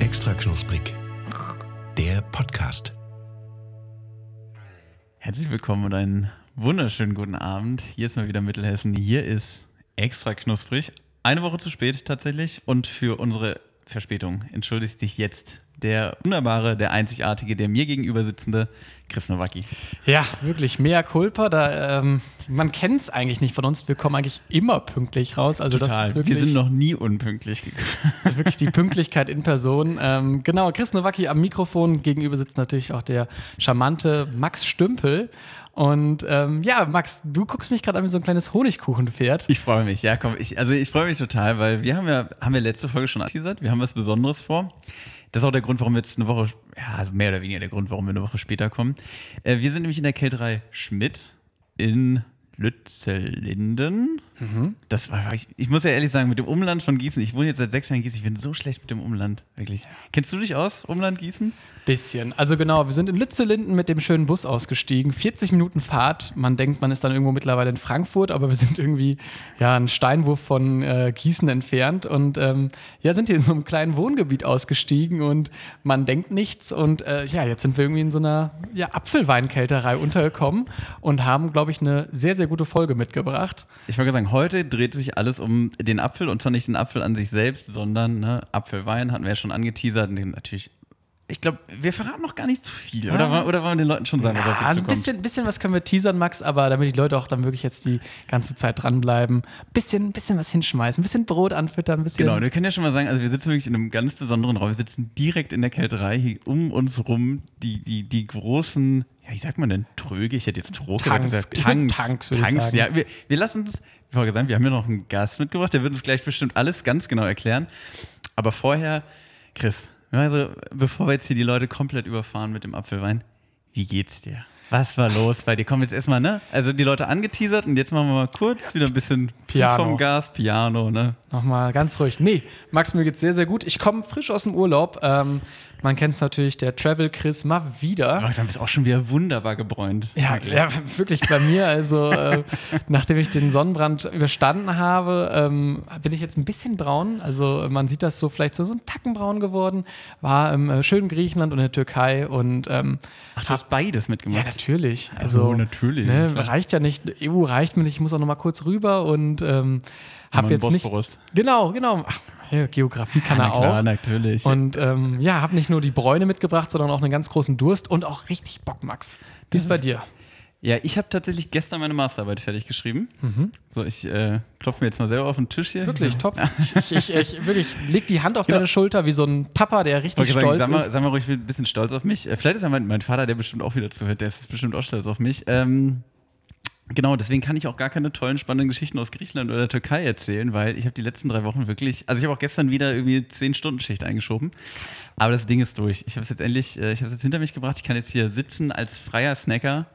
Extra knusprig. Der Podcast. Herzlich willkommen und einen wunderschönen guten Abend. Hier ist mal wieder Mittelhessen. Hier ist extra knusprig. Eine Woche zu spät tatsächlich und für unsere Verspätung entschuldige dich jetzt der wunderbare, der einzigartige, der mir gegenüber sitzende Chris Nowacki. Ja, wirklich, mea culpa. Da, ähm, man kennt es eigentlich nicht von uns. Wir kommen eigentlich immer pünktlich raus. Also Total. das ist wirklich, Wir sind noch nie unpünktlich gekommen. wirklich die Pünktlichkeit in Person. Ähm, genau, Chris Nowacki am Mikrofon. Gegenüber sitzt natürlich auch der charmante Max Stümpel. Und ähm, ja, Max, du guckst mich gerade an wie so ein kleines Honigkuchenpferd. Ich freue mich, ja, komm, ich, also ich freue mich total, weil wir haben ja, haben wir letzte Folge schon angeteasert, wir haben was Besonderes vor. Das ist auch der Grund, warum wir jetzt eine Woche, ja, also mehr oder weniger der Grund, warum wir eine Woche später kommen. Äh, wir sind nämlich in der Kälterei Schmidt in Lützelinden. Das war, ich, ich muss ja ehrlich sagen, mit dem Umland von Gießen, ich wohne jetzt seit sechs Jahren in Gießen, ich bin so schlecht mit dem Umland, wirklich. Kennst du dich aus, Umland Gießen? Bisschen. Also genau, wir sind in Lützelinden mit dem schönen Bus ausgestiegen. 40 Minuten Fahrt. Man denkt, man ist dann irgendwo mittlerweile in Frankfurt, aber wir sind irgendwie ja einen Steinwurf von äh, Gießen entfernt und ähm, ja, sind hier in so einem kleinen Wohngebiet ausgestiegen und man denkt nichts. Und äh, ja, jetzt sind wir irgendwie in so einer ja, Apfelweinkälterei untergekommen und haben, glaube ich, eine sehr, sehr gute Folge mitgebracht. Ich wollte sagen, heute dreht sich alles um den Apfel und zwar nicht den Apfel an sich selbst, sondern ne, Apfelwein hatten wir ja schon angeteasert den natürlich. Ich glaube, wir verraten noch gar nicht zu viel, Ja. oder, oder wollen wir den Leuten schon sagen, was Ja, sie ein zukommt? bisschen, bisschen was können wir teasern, Max, aber damit die Leute auch dann wirklich jetzt die ganze Zeit dranbleiben. Bisschen, bisschen was hinschmeißen, ein bisschen Brot anfüttern, ein bisschen. Genau, wir können ja schon mal sagen, also wir sitzen wirklich in einem ganz besonderen Raum. Wir sitzen direkt in der Kälterei, hier um uns rum die, die, die großen, wie sagt man denn, Tröge? Ich hätte jetzt Trog Tanks. gesagt. Würd Tanks, würde ich sagen. Ja, wir, wir lassen uns, ich wollte sagen, wir haben ja noch einen Gast mitgebracht, der wird uns gleich bestimmt alles ganz genau erklären. Aber vorher, Chris, also bevor wir jetzt hier die Leute komplett überfahren mit dem Apfelwein, wie geht's dir? Was war los bei dir? Komm jetzt erstmal, ne? Also die Leute angeteasert und jetzt machen wir mal kurz wieder ein bisschen Fuß Piano. vom Gas, Piano, ne? Nochmal ganz ruhig. Nee, Max, mir geht's sehr, sehr gut. Ich komme frisch aus dem Urlaub. Ähm, man kennt es natürlich, der Travel Chris mal wieder. Langsam bist auch schon wieder wunderbar gebräunt. Ja, Wirklich. ja, wirklich bei mir. Also, äh, nachdem ich den Sonnenbrand überstanden habe, ähm, bin ich jetzt ein bisschen braun. Also, man sieht das so vielleicht so, so ein Tacken braun geworden. War im äh, schönen Griechenland und in der Türkei und ähm, Ach, du hast beides ja, mitgemacht. Natürlich. Also, Also, natürlich, Ne, reicht ja nicht. EU reicht mir nicht. Ich muss auch noch mal kurz rüber und ähm, habe jetzt nicht. Bosporus. Genau, genau. Ach, ja, Geografie kann Na er klar, auch. natürlich. Und ähm, ja, habe nicht nur die Bräune mitgebracht, sondern auch einen ganz großen Durst und auch richtig Bock, Max. Wie ist bei dir? Ja, ich habe tatsächlich gestern meine Masterarbeit fertig geschrieben. So, ich äh, klopfe mir jetzt mal selber auf den Tisch hier. Mhm. Wirklich, top. Ich, ich, ich wirklich leg die Hand auf Genau. deine Schulter wie so ein Papa, der richtig sagen, stolz sag mal, ist. sag mal ruhig, ich bin ein bisschen stolz auf mich. Äh, Vielleicht ist ja mein, mein Vater, der bestimmt auch wieder zuhört, der ist bestimmt auch stolz auf mich. Ähm, genau, deswegen kann ich auch gar keine tollen, spannenden Geschichten aus Griechenland oder der Türkei erzählen, weil ich habe die letzten drei Wochen wirklich, also ich habe auch gestern wieder irgendwie 10-Stunden-Schicht eingeschoben. Aber das Ding ist durch. Ich habe es jetzt endlich, äh, ich habe es jetzt hinter mich gebracht. Ich kann jetzt hier sitzen als freier Snacker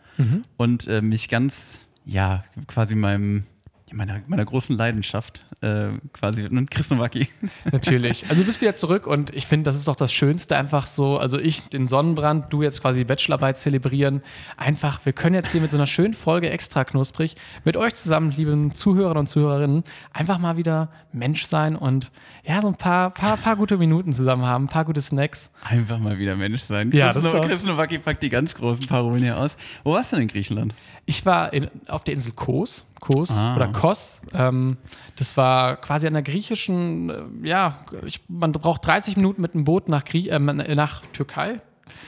und äh, mich ganz, ja, quasi meinem, meiner, meiner großen Leidenschaft äh, quasi widmen. Chris Nowacki. Natürlich. Also du bist wieder zurück und ich finde, das ist doch das Schönste, einfach so, also ich den Sonnenbrand, du jetzt quasi die Bachelorarbeit zelebrieren. Einfach, wir können jetzt hier mit so einer schönen Folge extra knusprig mit euch zusammen, lieben Zuhörer und Zuhörerinnen, einfach mal wieder Mensch sein und ja, so ein paar, paar, paar gute Minuten zusammen haben, ein paar gute Snacks. Einfach mal wieder Mensch sein. Ja, Chris, das ist doch- packt die ganz großen Parolen hier aus. Wo warst du denn in Griechenland? Ich war in, auf der Insel Kos, Kos Ah. oder Kos. Ähm, das war quasi an der griechischen, äh, ja, ich, man braucht 30 Minuten mit einem Boot nach, Grie äh, nach Türkei.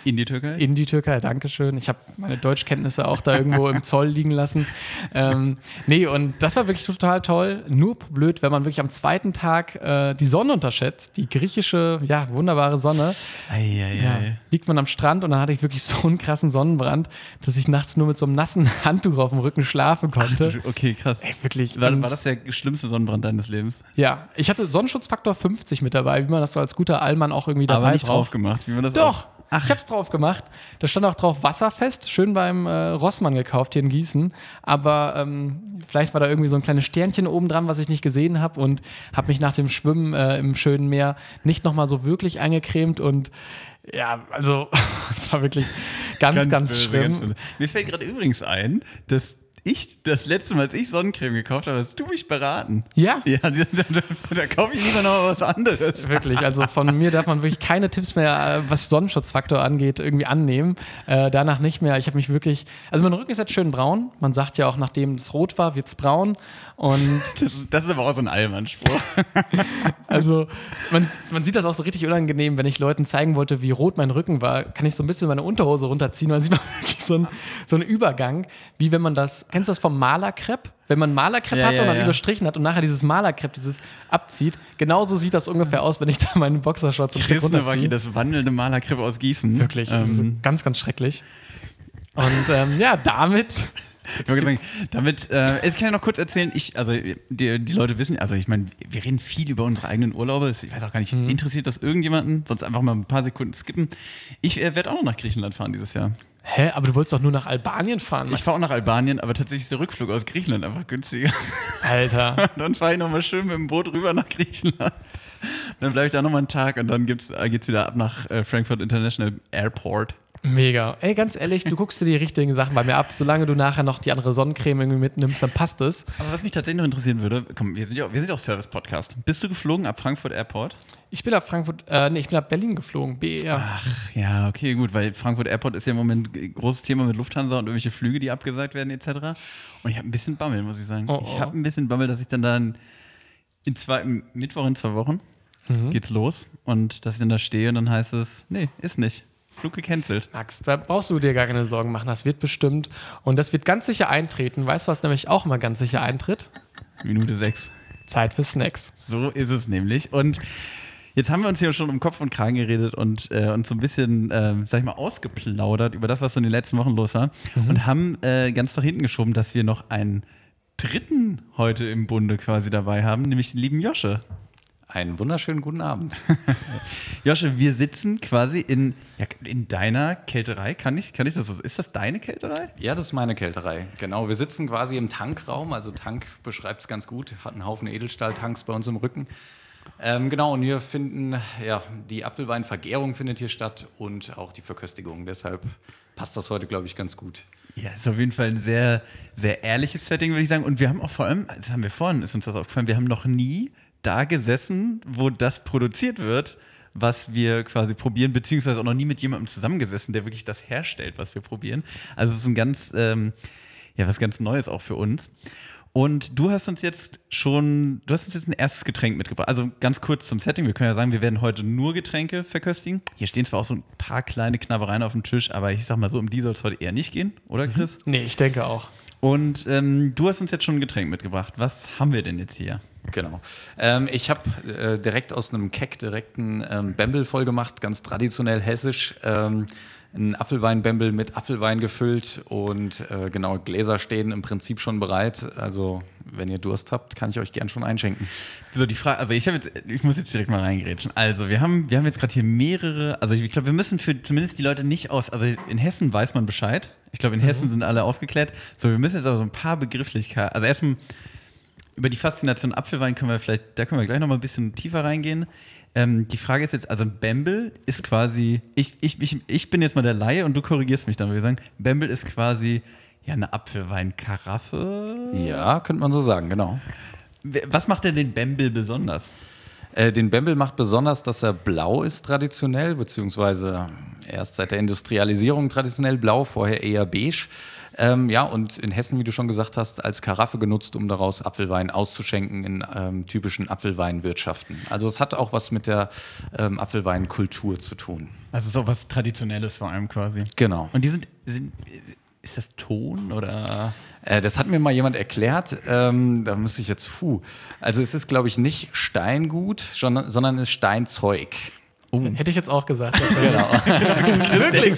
In die Türkei? In die Türkei, Dankeschön. Ich habe meine Deutschkenntnisse auch da irgendwo im Zoll liegen lassen. Ähm, nee, und das war wirklich total toll. Nur blöd, wenn man wirklich am zweiten Tag äh, die Sonne unterschätzt. Die griechische, ja, wunderbare Sonne. Eieiei. Ja, liegt man am Strand und dann hatte ich wirklich so einen krassen Sonnenbrand, dass ich nachts nur mit so einem nassen Handtuch auf dem Rücken schlafen konnte. Okay, krass. Ey, wirklich. War, war das der schlimmste Sonnenbrand deines Lebens? ja, ich hatte Sonnenschutzfaktor 50 mit dabei, wie man das so als guter Allmann auch irgendwie dabei Aber nicht braucht. drauf gemacht, wie man das Doch, auch- ich hab's drauf gemacht. Da stand auch drauf Wasserfest, schön beim äh, Rossmann gekauft hier in Gießen. Aber ähm, vielleicht war da irgendwie so ein kleines Sternchen oben dran, was ich nicht gesehen habe und habe mich nach dem Schwimmen äh, im schönen Meer nicht nochmal so wirklich eingecremt und ja, also es war wirklich Ganz, ganz, böse, schlimm. böse. Mir fällt gerade übrigens ein, dass ich, das letzte Mal, als ich Sonnencreme gekauft habe, hast du mich beraten. Ja. Ja, da, da, da kaufe ich lieber noch was anderes. Wirklich, also von mir darf man wirklich keine Tipps mehr, äh, was Sonnenschutzfaktor angeht, irgendwie annehmen. Äh, danach nicht mehr. Ich habe mich wirklich, also mein Rücken ist jetzt schön braun. Man sagt ja auch, nachdem es rot war, wird es braun. Und Das, das ist aber auch so ein Allmann-Spruch. also man, man sieht das auch so richtig unangenehm, wenn ich Leuten zeigen wollte, wie rot mein Rücken war, kann ich so ein bisschen meine Unterhose runterziehen und dann sieht man wirklich so einen so einen Übergang, wie wenn man das, kennst du das vom Malerkrepp? Wenn man Malerkrepp Ja, hat ja, und dann ja. überstrichen hat und nachher dieses Malerkrepp, dieses abzieht, genauso sieht das ungefähr aus, wenn ich da meine Boxershorts und Chris Nowacki, runterziehe. das wandelnde Malerkrippe aus Gießen. Wirklich, das ist Ähm, ganz, ganz schrecklich. Und ähm, ja, damit sagen, damit, äh, ich kann ja noch kurz erzählen, ich, also die, die Leute wissen, also ich meine, wir reden viel über unsere eigenen Urlaube. Ich weiß auch gar nicht, Mhm. interessiert das irgendjemanden? Sonst einfach mal ein paar Sekunden skippen. Ich äh, werde auch noch nach Griechenland fahren dieses Jahr. Hä, aber du wolltest doch nur nach Albanien fahren. Ich Max. fahre auch nach Albanien, aber tatsächlich ist der Rückflug aus Griechenland einfach günstiger. Alter. dann fahre ich nochmal schön mit dem Boot rüber nach Griechenland. Dann bleibe ich da nochmal einen Tag und dann äh, geht's wieder ab nach äh, Frankfurt International Airport. Mega. Ey, ganz ehrlich, du guckst dir die richtigen Sachen bei mir ab. Solange du nachher noch die andere Sonnencreme irgendwie mitnimmst, dann passt es. Aber was mich tatsächlich noch interessieren würde, komm, wir sind ja, wir sind ja auch Service-Podcast. Bist du geflogen ab Frankfurt Airport? Ich bin nach Frankfurt, äh, nee, ich bin nach Berlin geflogen, BER. Ach ja, okay, gut, weil Frankfurt Airport ist ja im Moment ein großes Thema mit Lufthansa und irgendwelche Flüge, die abgesagt werden etc. Und ich habe ein bisschen Bammel, muss ich sagen. Oh, Ich oh. habe ein bisschen Bammel, dass ich dann dann in zwei, im Mittwoch in zwei Wochen Mhm. geht's los und dass ich dann da stehe und dann heißt es, nee, ist nicht. Flug gecancelt. Max, da brauchst du dir gar keine Sorgen machen. Das wird bestimmt. Und das wird ganz sicher eintreten. Weißt du, was nämlich auch mal ganz sicher eintritt? Minute sechs. Zeit für Snacks. So ist es nämlich. Und jetzt haben wir uns hier schon um Kopf und Kragen geredet und äh, uns so ein bisschen, ähm, sag ich mal, ausgeplaudert über das, was so in den letzten Wochen los war. Und haben äh, ganz nach hinten geschoben, dass wir noch einen dritten heute im Bunde quasi dabei haben, nämlich den lieben Josche. Einen wunderschönen guten Abend. Josche, wir sitzen quasi in, ja, in deiner Kälterei. Kann ich, kann ich das so? Ist das deine Kälterei? Ja, das ist meine Kälterei. Genau, wir sitzen quasi im Tankraum. Also Tank beschreibt es ganz gut. Hat einen Haufen Edelstahltanks bei uns im Rücken. Ähm, genau, und hier finden, ja, die Apfelweinvergärung findet hier statt und auch die Verköstigung. Deshalb passt das heute, glaube ich, ganz gut. Ja, ist auf jeden Fall ein sehr, sehr ehrliches Setting, würde ich sagen. Und wir haben auch vor allem, das haben wir vorhin, ist uns das aufgefallen, wir haben noch nie da gesessen, wo das produziert wird, was wir quasi probieren, beziehungsweise auch noch nie mit jemandem zusammengesessen, der wirklich das herstellt, was wir probieren. Also es ist ein ganz, ähm, ja, was ganz Neues auch für uns. Und du hast uns jetzt schon, du hast uns jetzt ein erstes Getränk mitgebracht. Also ganz kurz zum Setting. Wir können ja sagen, wir werden heute nur Getränke verköstigen. Hier stehen zwar auch so ein paar kleine Knabbereien auf dem Tisch, aber ich sag mal so, um die soll es heute eher nicht gehen, oder Chris? Nee, ich denke auch. Und ähm, du hast uns jetzt schon ein Getränk mitgebracht. Was haben wir denn jetzt hier? Genau. Ähm, ich habe äh, direkt aus einem Keck direkt einen ähm, Bembel vollgemacht, ganz traditionell hessisch. Ähm, ein Apfelwein-Bembel mit Apfelwein gefüllt und äh, genau, Gläser stehen im Prinzip schon bereit. Also, wenn ihr Durst habt, kann ich euch gern schon einschenken. So, die Frage, also ich habe jetzt, ich muss jetzt direkt mal reingerätschen. Also, wir haben, wir haben jetzt gerade hier mehrere, also ich glaube, wir müssen für zumindest die Leute nicht aus, also in Hessen weiß man Bescheid. Ich glaube, in Hessen sind alle aufgeklärt. So, wir müssen jetzt aber so ein paar Begrifflichkeiten, also erstmal über die Faszination Apfelwein können wir vielleicht, da können wir gleich noch mal ein bisschen tiefer reingehen. Ähm, die Frage ist jetzt, also Bembel ist quasi, ich, ich, ich, ich bin jetzt mal der Laie und du korrigierst mich dann, würde ich sagen. Bembel ist quasi ja eine Apfelweinkaraffe. Ja, könnte man so sagen, genau. Was macht denn den Bembel besonders? Äh, den Bembel macht besonders, dass er blau ist traditionell, beziehungsweise erst seit der Industrialisierung traditionell blau, vorher eher beige. Ähm, ja, und in Hessen, wie du schon gesagt hast, als Karaffe genutzt, um daraus Apfelwein auszuschenken in ähm, typischen Apfelweinwirtschaften. Also es hat auch was mit der ähm, Apfelweinkultur zu tun. Also so was Traditionelles vor allem quasi. Genau. Und die sind, sind ist das Ton oder? Äh, das hat mir mal jemand erklärt. Ähm, da müsste ich jetzt, puh. Also es ist, glaube ich, nicht Steingut, sondern, sondern es ist Steinzeug. Hätte ich jetzt auch gesagt. Genau. Wirklich?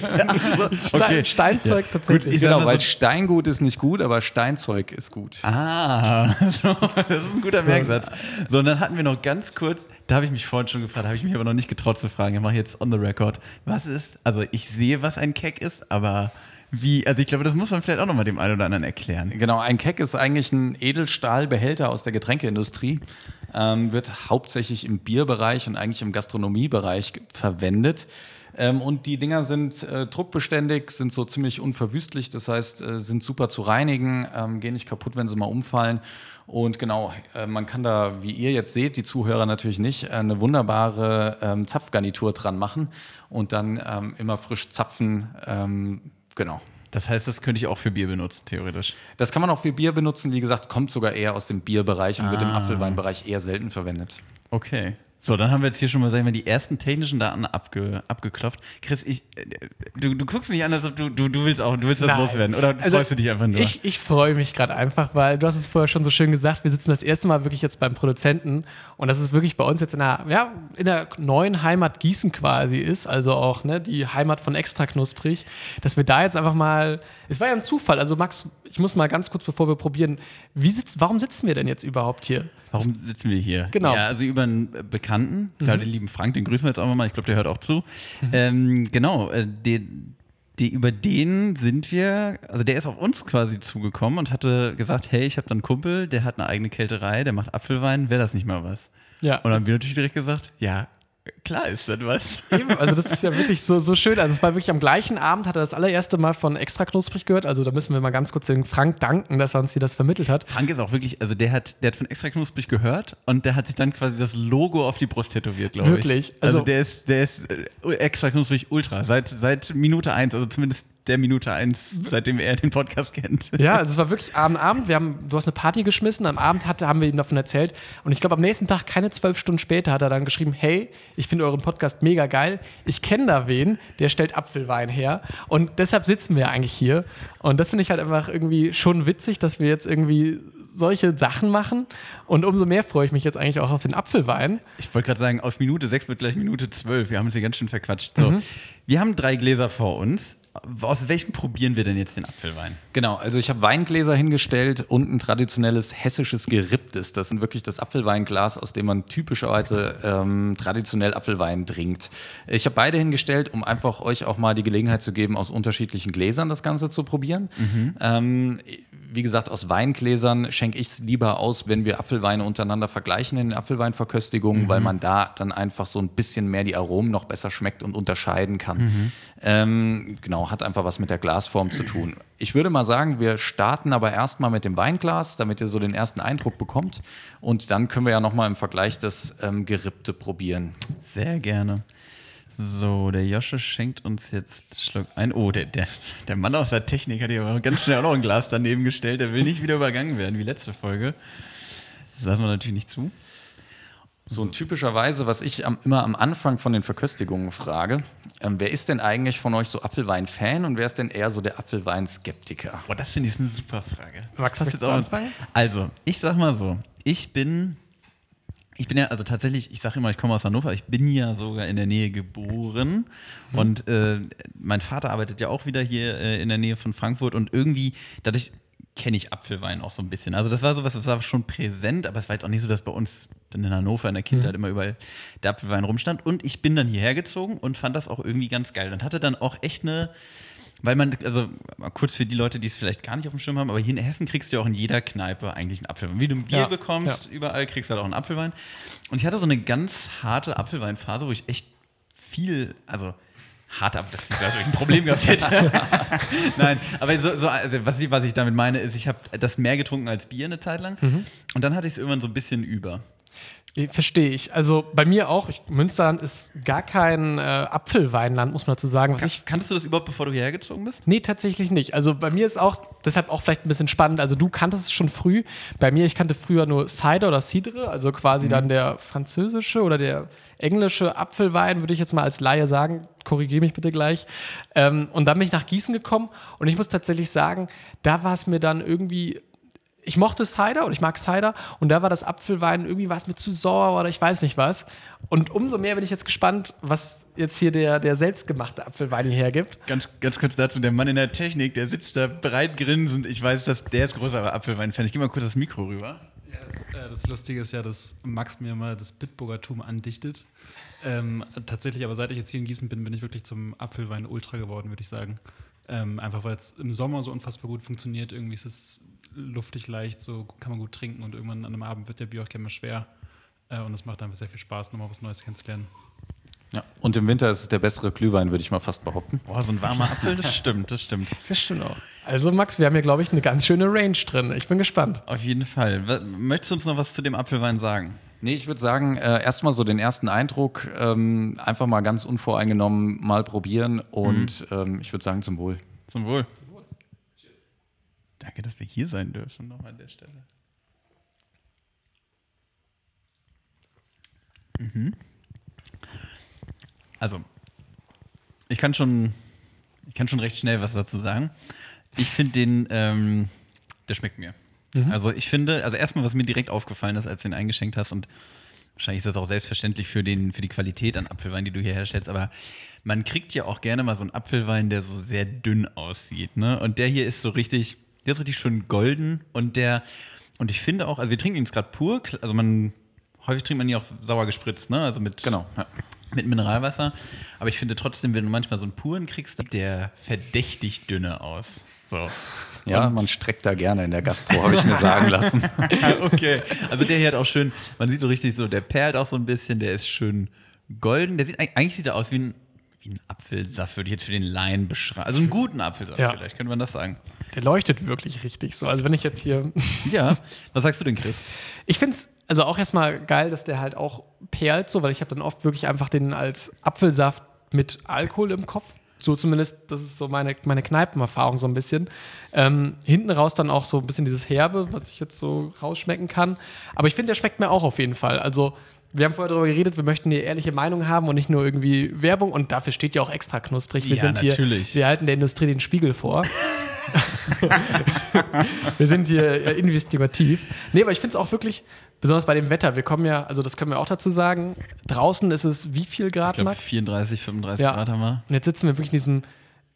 Stein, Steinzeug tatsächlich. ich genau, weil so- Steingut ist nicht gut, aber Steinzeug ist gut. Ah, so, das ist ein guter Merksatz. So, und dann hatten wir noch ganz kurz, da habe ich mich vorhin schon gefragt, habe ich mich aber noch nicht getraut zu fragen. Ich mache jetzt on the record. Was ist, also ich sehe, was ein Keck ist, aber wie, also ich glaube, das muss man vielleicht auch noch mal dem einen oder anderen erklären. Genau, ein Keck ist eigentlich ein Edelstahlbehälter aus der Getränkeindustrie. Ähm, wird hauptsächlich im Bierbereich und eigentlich im Gastronomiebereich verwendet. Ähm, und die Dinger sind äh, druckbeständig, sind so ziemlich unverwüstlich, das heißt, äh, sind super zu reinigen, ähm, gehen nicht kaputt, wenn sie mal umfallen. Und genau, äh, man kann da, wie ihr jetzt seht, die Zuhörer natürlich nicht, äh, eine wunderbare ähm, Zapfgarnitur dran machen und dann ähm, immer frisch zapfen. Genau. Das heißt, das könnte ich auch für Bier benutzen, theoretisch. Das kann man auch für Bier benutzen. Wie gesagt, kommt sogar eher aus dem Bierbereich und wird im Ah. Apfelweinbereich eher selten verwendet. Okay. So, dann haben wir jetzt hier schon mal, sagen wir, die ersten technischen Daten abge, abgeklopft. Chris, ich, du, du guckst nicht an, als ob du, du, du willst auch, du willst das Nein. loswerden. Oder Also, freust du dich einfach nur? Ich, ich freue mich gerade einfach, weil du hast es vorher schon so schön gesagt, wir sitzen das erste Mal wirklich jetzt beim Produzenten und das ist wirklich bei uns jetzt in der, ja, in der neuen Heimat Gießen quasi ist, also auch ne, die Heimat von Extra Knusprig, dass wir da jetzt einfach mal, es war ja ein Zufall, also Max, ich muss mal ganz kurz, bevor wir probieren, wie sitzt, warum sitzen wir denn jetzt überhaupt hier? Warum sitzen wir hier? Genau. Mhm. Ja, also über einen Bekannten, gerade den lieben Frank, den grüßen wir jetzt auch mal. Ich glaube, der hört auch zu. Ähm, genau, äh, die, die, über den sind wir, also der ist auf uns quasi zugekommen und hatte gesagt, hey, ich habe da einen Kumpel, der hat eine eigene Kälterei, der macht Apfelwein, wäre das nicht mal was? Ja. Und dann haben wir natürlich direkt gesagt, ja, klar ist das was. Eben, also das ist ja wirklich so, so schön. Also es war wirklich am gleichen Abend, hat er das allererste Mal von Extra Knusprig gehört. Also da müssen wir mal ganz kurz den Frank danken, dass er uns hier das vermittelt hat. Frank ist auch wirklich, also der hat, der hat von extra knusprig gehört und der hat sich dann quasi das Logo auf die Brust tätowiert, glaube ich. Wirklich? Also, Also- der ist, der ist äh, extra knusprig ultra seit, seit Minute eins, also zumindest der Minute eins, seitdem er den Podcast kennt. Ja, also es war wirklich am Abend. Wir haben, du hast eine Party geschmissen. Am Abend hatte, haben wir ihm davon erzählt. Und ich glaube, am nächsten Tag, keine zwölf Stunden später, hat er dann geschrieben: Hey, ich finde euren Podcast mega geil. Ich kenne da wen, der stellt Apfelwein her. Und deshalb sitzen wir eigentlich hier. Und das finde ich halt einfach irgendwie schon witzig, dass wir jetzt irgendwie solche Sachen machen. Und umso mehr freue ich mich jetzt eigentlich auch auf den Apfelwein. Ich wollte gerade sagen, aus Minute sechs wird gleich Minute zwölf. Wir haben uns hier ganz schön verquatscht. So, Mhm. wir haben drei Gläser vor uns. Aus welchem probieren wir denn jetzt den Apfelwein? Genau, also ich habe Weingläser hingestellt und ein traditionelles hessisches Geripptes. Das sind wirklich das Apfelweinglas, aus dem man typischerweise ähm, traditionell Apfelwein trinkt. Ich habe beide hingestellt, um einfach euch auch mal die Gelegenheit zu geben, aus unterschiedlichen Gläsern das Ganze zu probieren. Ähm, wie gesagt, aus Weingläsern schenke ich es lieber aus, wenn wir Apfelweine untereinander vergleichen in den Apfelweinverköstigungen, weil man da dann einfach so ein bisschen mehr die Aromen noch besser schmeckt und unterscheiden kann. Ähm, genau, hat einfach was mit der Glasform zu tun. Ich würde mal sagen, wir starten aber erstmal mit dem Weinglas, damit ihr so den ersten Eindruck bekommt. Und dann können wir ja nochmal im Vergleich das ähm, Gerippte probieren. Sehr gerne. So, der Josche schenkt uns jetzt einen Schluck ein. Oh, der, der, der Mann aus der Technik hat hier aber ganz schnell auch noch ein Glas daneben gestellt. Der will nicht wieder übergangen werden, wie letzte Folge. Das lassen wir natürlich nicht zu. So ein typischerweise, was ich am, immer am Anfang von den Verköstigungen frage, ähm, wer ist denn eigentlich von euch so Apfelwein-Fan und wer ist denn eher so der Apfelwein-Skeptiker? Boah, das finde ich eine super Frage. Max, möchtest jetzt du auch- anfangen? Also, ich sag mal so, ich bin, ich bin ja, also tatsächlich, ich sage immer, ich komme aus Hannover, ich bin ja sogar in der Nähe geboren. Und äh, mein Vater arbeitet ja auch wieder hier äh, in der Nähe von Frankfurt. Und irgendwie, dadurch kenne ich Apfelwein auch so ein bisschen. Also das war sowas, das war schon präsent, aber es war jetzt auch nicht so, dass bei uns dann in Hannover in der Kindheit immer überall der Apfelwein rumstand. Und ich bin dann hierher gezogen und fand das auch irgendwie ganz geil. Und hatte dann auch echt eine weil man, also kurz für die Leute, die es vielleicht gar nicht auf dem Schirm haben, aber hier in Hessen kriegst du ja auch in jeder Kneipe eigentlich einen Apfelwein. Wie du ein Bier Ja, bekommst, überall kriegst du halt auch einen Apfelwein. Und ich hatte so eine ganz harte Apfelweinphase, wo ich echt viel, also hart ab, das klingt, als ob ich ein Problem gehabt hätte. Nein, aber so, so also was, ich, was ich damit meine, ist, ich habe das mehr getrunken als Bier eine Zeit lang. Und dann hatte ich es irgendwann so ein bisschen über. Verstehe ich. Also bei mir auch. Ich, Münsterland ist gar kein äh, Apfelweinland, muss man dazu sagen. Was ich Kanntest du das überhaupt, bevor du hierher gezogen bist? Nee, tatsächlich nicht. Also bei mir ist auch, deshalb auch vielleicht ein bisschen spannend. Also du kanntest es schon früh. Bei mir, ich kannte früher nur Cider oder Cidre, also quasi dann der französische oder der englische Apfelwein, würde ich jetzt mal als Laie sagen. Korrigiere mich bitte gleich. Ähm, und dann bin ich nach Gießen gekommen und ich muss tatsächlich sagen, da war es mir dann irgendwie ich mochte Cider und ich mag Cider und da war das Apfelwein, irgendwie war es mir zu sauer oder ich weiß nicht was. Und umso mehr bin ich jetzt gespannt, was jetzt hier der, der selbstgemachte Apfelwein hier hergibt. Ganz, ganz kurz dazu, der Mann in der Technik, der sitzt da breit grinsend. Ich weiß, dass der ist großer Apfelwein-Fan. Ich gebe mal kurz das Mikro rüber. Ja, das, äh, das Lustige ist ja, dass Max mir mal das Bitburgertum andichtet. Ähm, tatsächlich, aber seit ich jetzt hier in Gießen bin, bin ich wirklich zum Apfelwein Ultra geworden, würde ich sagen. Ähm, einfach weil es im Sommer so unfassbar gut funktioniert. Irgendwie ist es luftig leicht, so kann man gut trinken und irgendwann an einem Abend wird der Bier auch gerne mal schwer. Äh, und es macht einfach sehr viel Spaß, nochmal was Neues kennenzulernen. Ja. Und im Winter ist es der bessere Glühwein, würde ich mal fast behaupten. Boah, so ein warmer Apfel, das stimmt, das stimmt. Das stimmt auch. Also, Max, wir haben hier, glaube ich, eine ganz schöne Range drin. Ich bin gespannt. Auf jeden Fall. Möchtest du uns noch was zu dem Apfelwein sagen? Nee, ich würde sagen, äh, erstmal so den ersten Eindruck, ähm, einfach mal ganz unvoreingenommen mal probieren und ähm, ich würde sagen zum Wohl. Zum Wohl. Danke, dass wir hier sein dürfen, nochmal an der Stelle. Mhm. Also, ich kann schon, ich kann schon recht schnell was dazu sagen. Ich finde den, ähm, der schmeckt mir. Also ich finde, also erstmal, was mir direkt aufgefallen ist, als du den eingeschenkt hast und Wahrscheinlich ist das auch selbstverständlich für, den, für die Qualität an Apfelwein, die du hier herstellst, aber man kriegt ja auch gerne mal so einen Apfelwein, der so sehr dünn aussieht. Ne? Und der hier ist so richtig, der ist richtig schön golden und der, und ich finde auch, also wir trinken ihn jetzt gerade pur, also man, häufig trinkt man ihn auch sauer gespritzt, ne? Also mit, Genau. Ja. mit Mineralwasser. Aber ich finde trotzdem, wenn du manchmal so einen puren kriegst, sieht der verdächtig dünne aus. So. Ja, Und- man streckt da gerne in der Gastro, habe ich mir sagen lassen. okay. Also der hier hat auch schön, man sieht so richtig so, der perlt auch so ein bisschen, der ist schön golden. Der sieht eigentlich sieht er aus wie ein, wie ein Apfelsaft, würde ich jetzt für den Laien beschreiben. Also einen guten Apfelsaft Ja. vielleicht, könnte man das sagen. Der leuchtet wirklich richtig so. Also, wenn ich jetzt hier. Ja. Was sagst du denn, Chris? Ich finde es also auch erstmal geil, dass der halt auch perlt, so, weil ich habe dann oft wirklich einfach den als Apfelsaft mit Alkohol im Kopf. So zumindest, das ist so meine, meine Kneipenerfahrung so ein bisschen. Ähm, hinten raus dann auch so ein bisschen dieses Herbe, was ich jetzt so rausschmecken kann. Aber ich finde, der schmeckt mir auch auf jeden Fall. Also, wir haben vorher darüber geredet, wir möchten eine ehrliche Meinung haben und nicht nur irgendwie Werbung. Und dafür steht ja auch extra knusprig. Wir Ja, sind hier, natürlich. wir halten der Industrie den Spiegel vor. wir sind hier äh, investigativ. Nee, aber ich finde es auch wirklich, besonders bei dem Wetter, wir kommen ja, also das können wir auch dazu sagen, draußen ist es wie viel Grad, Ich glaube Max? 34, 35 Ja. Grad haben wir. Und jetzt sitzen wir wirklich in diesem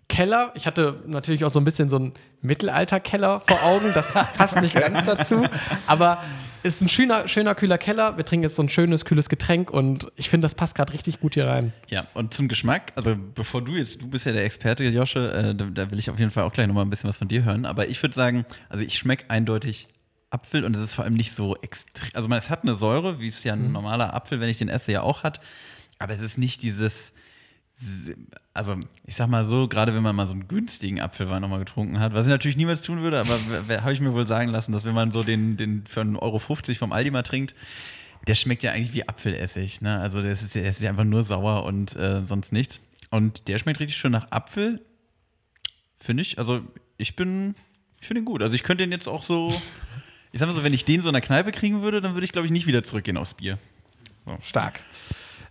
Keller. Ich hatte natürlich auch so ein bisschen so einen Mittelalter-Keller vor Augen. Das passt nicht ganz dazu. Aber es ist ein schöner, schöner, kühler Keller. Wir trinken jetzt so ein schönes, kühles Getränk und ich finde, das passt gerade richtig gut hier rein. Ja, und zum Geschmack, also bevor du jetzt, du bist ja der Experte, Josche, äh, da, da will ich auf jeden Fall auch gleich nochmal ein bisschen was von dir hören. Aber ich würde sagen, also ich schmecke eindeutig Apfel und es ist vor allem nicht so extrem. Also man, es hat eine Säure, wie es ja ein normaler Apfel, wenn ich den esse, ja auch hat. Aber es ist nicht dieses. Also, ich sag mal so, gerade wenn man mal so einen günstigen Apfelwein nochmal getrunken hat, was ich natürlich niemals tun würde, aber habe ich mir wohl sagen lassen, dass wenn man so den, den für 1,50 Euro vom Aldi mal trinkt, der schmeckt ja eigentlich wie Apfelessig. Ne? Also der ist, ja- der ist ja einfach nur sauer und äh, sonst nichts. Und der schmeckt richtig schön nach Apfel, finde ich. Also ich bin, ich finde ihn gut. Also ich könnte den jetzt auch so, ich sag mal so, wenn ich den so in der Kneipe kriegen würde, dann würde ich glaube ich nicht wieder zurückgehen aufs Bier. Stark.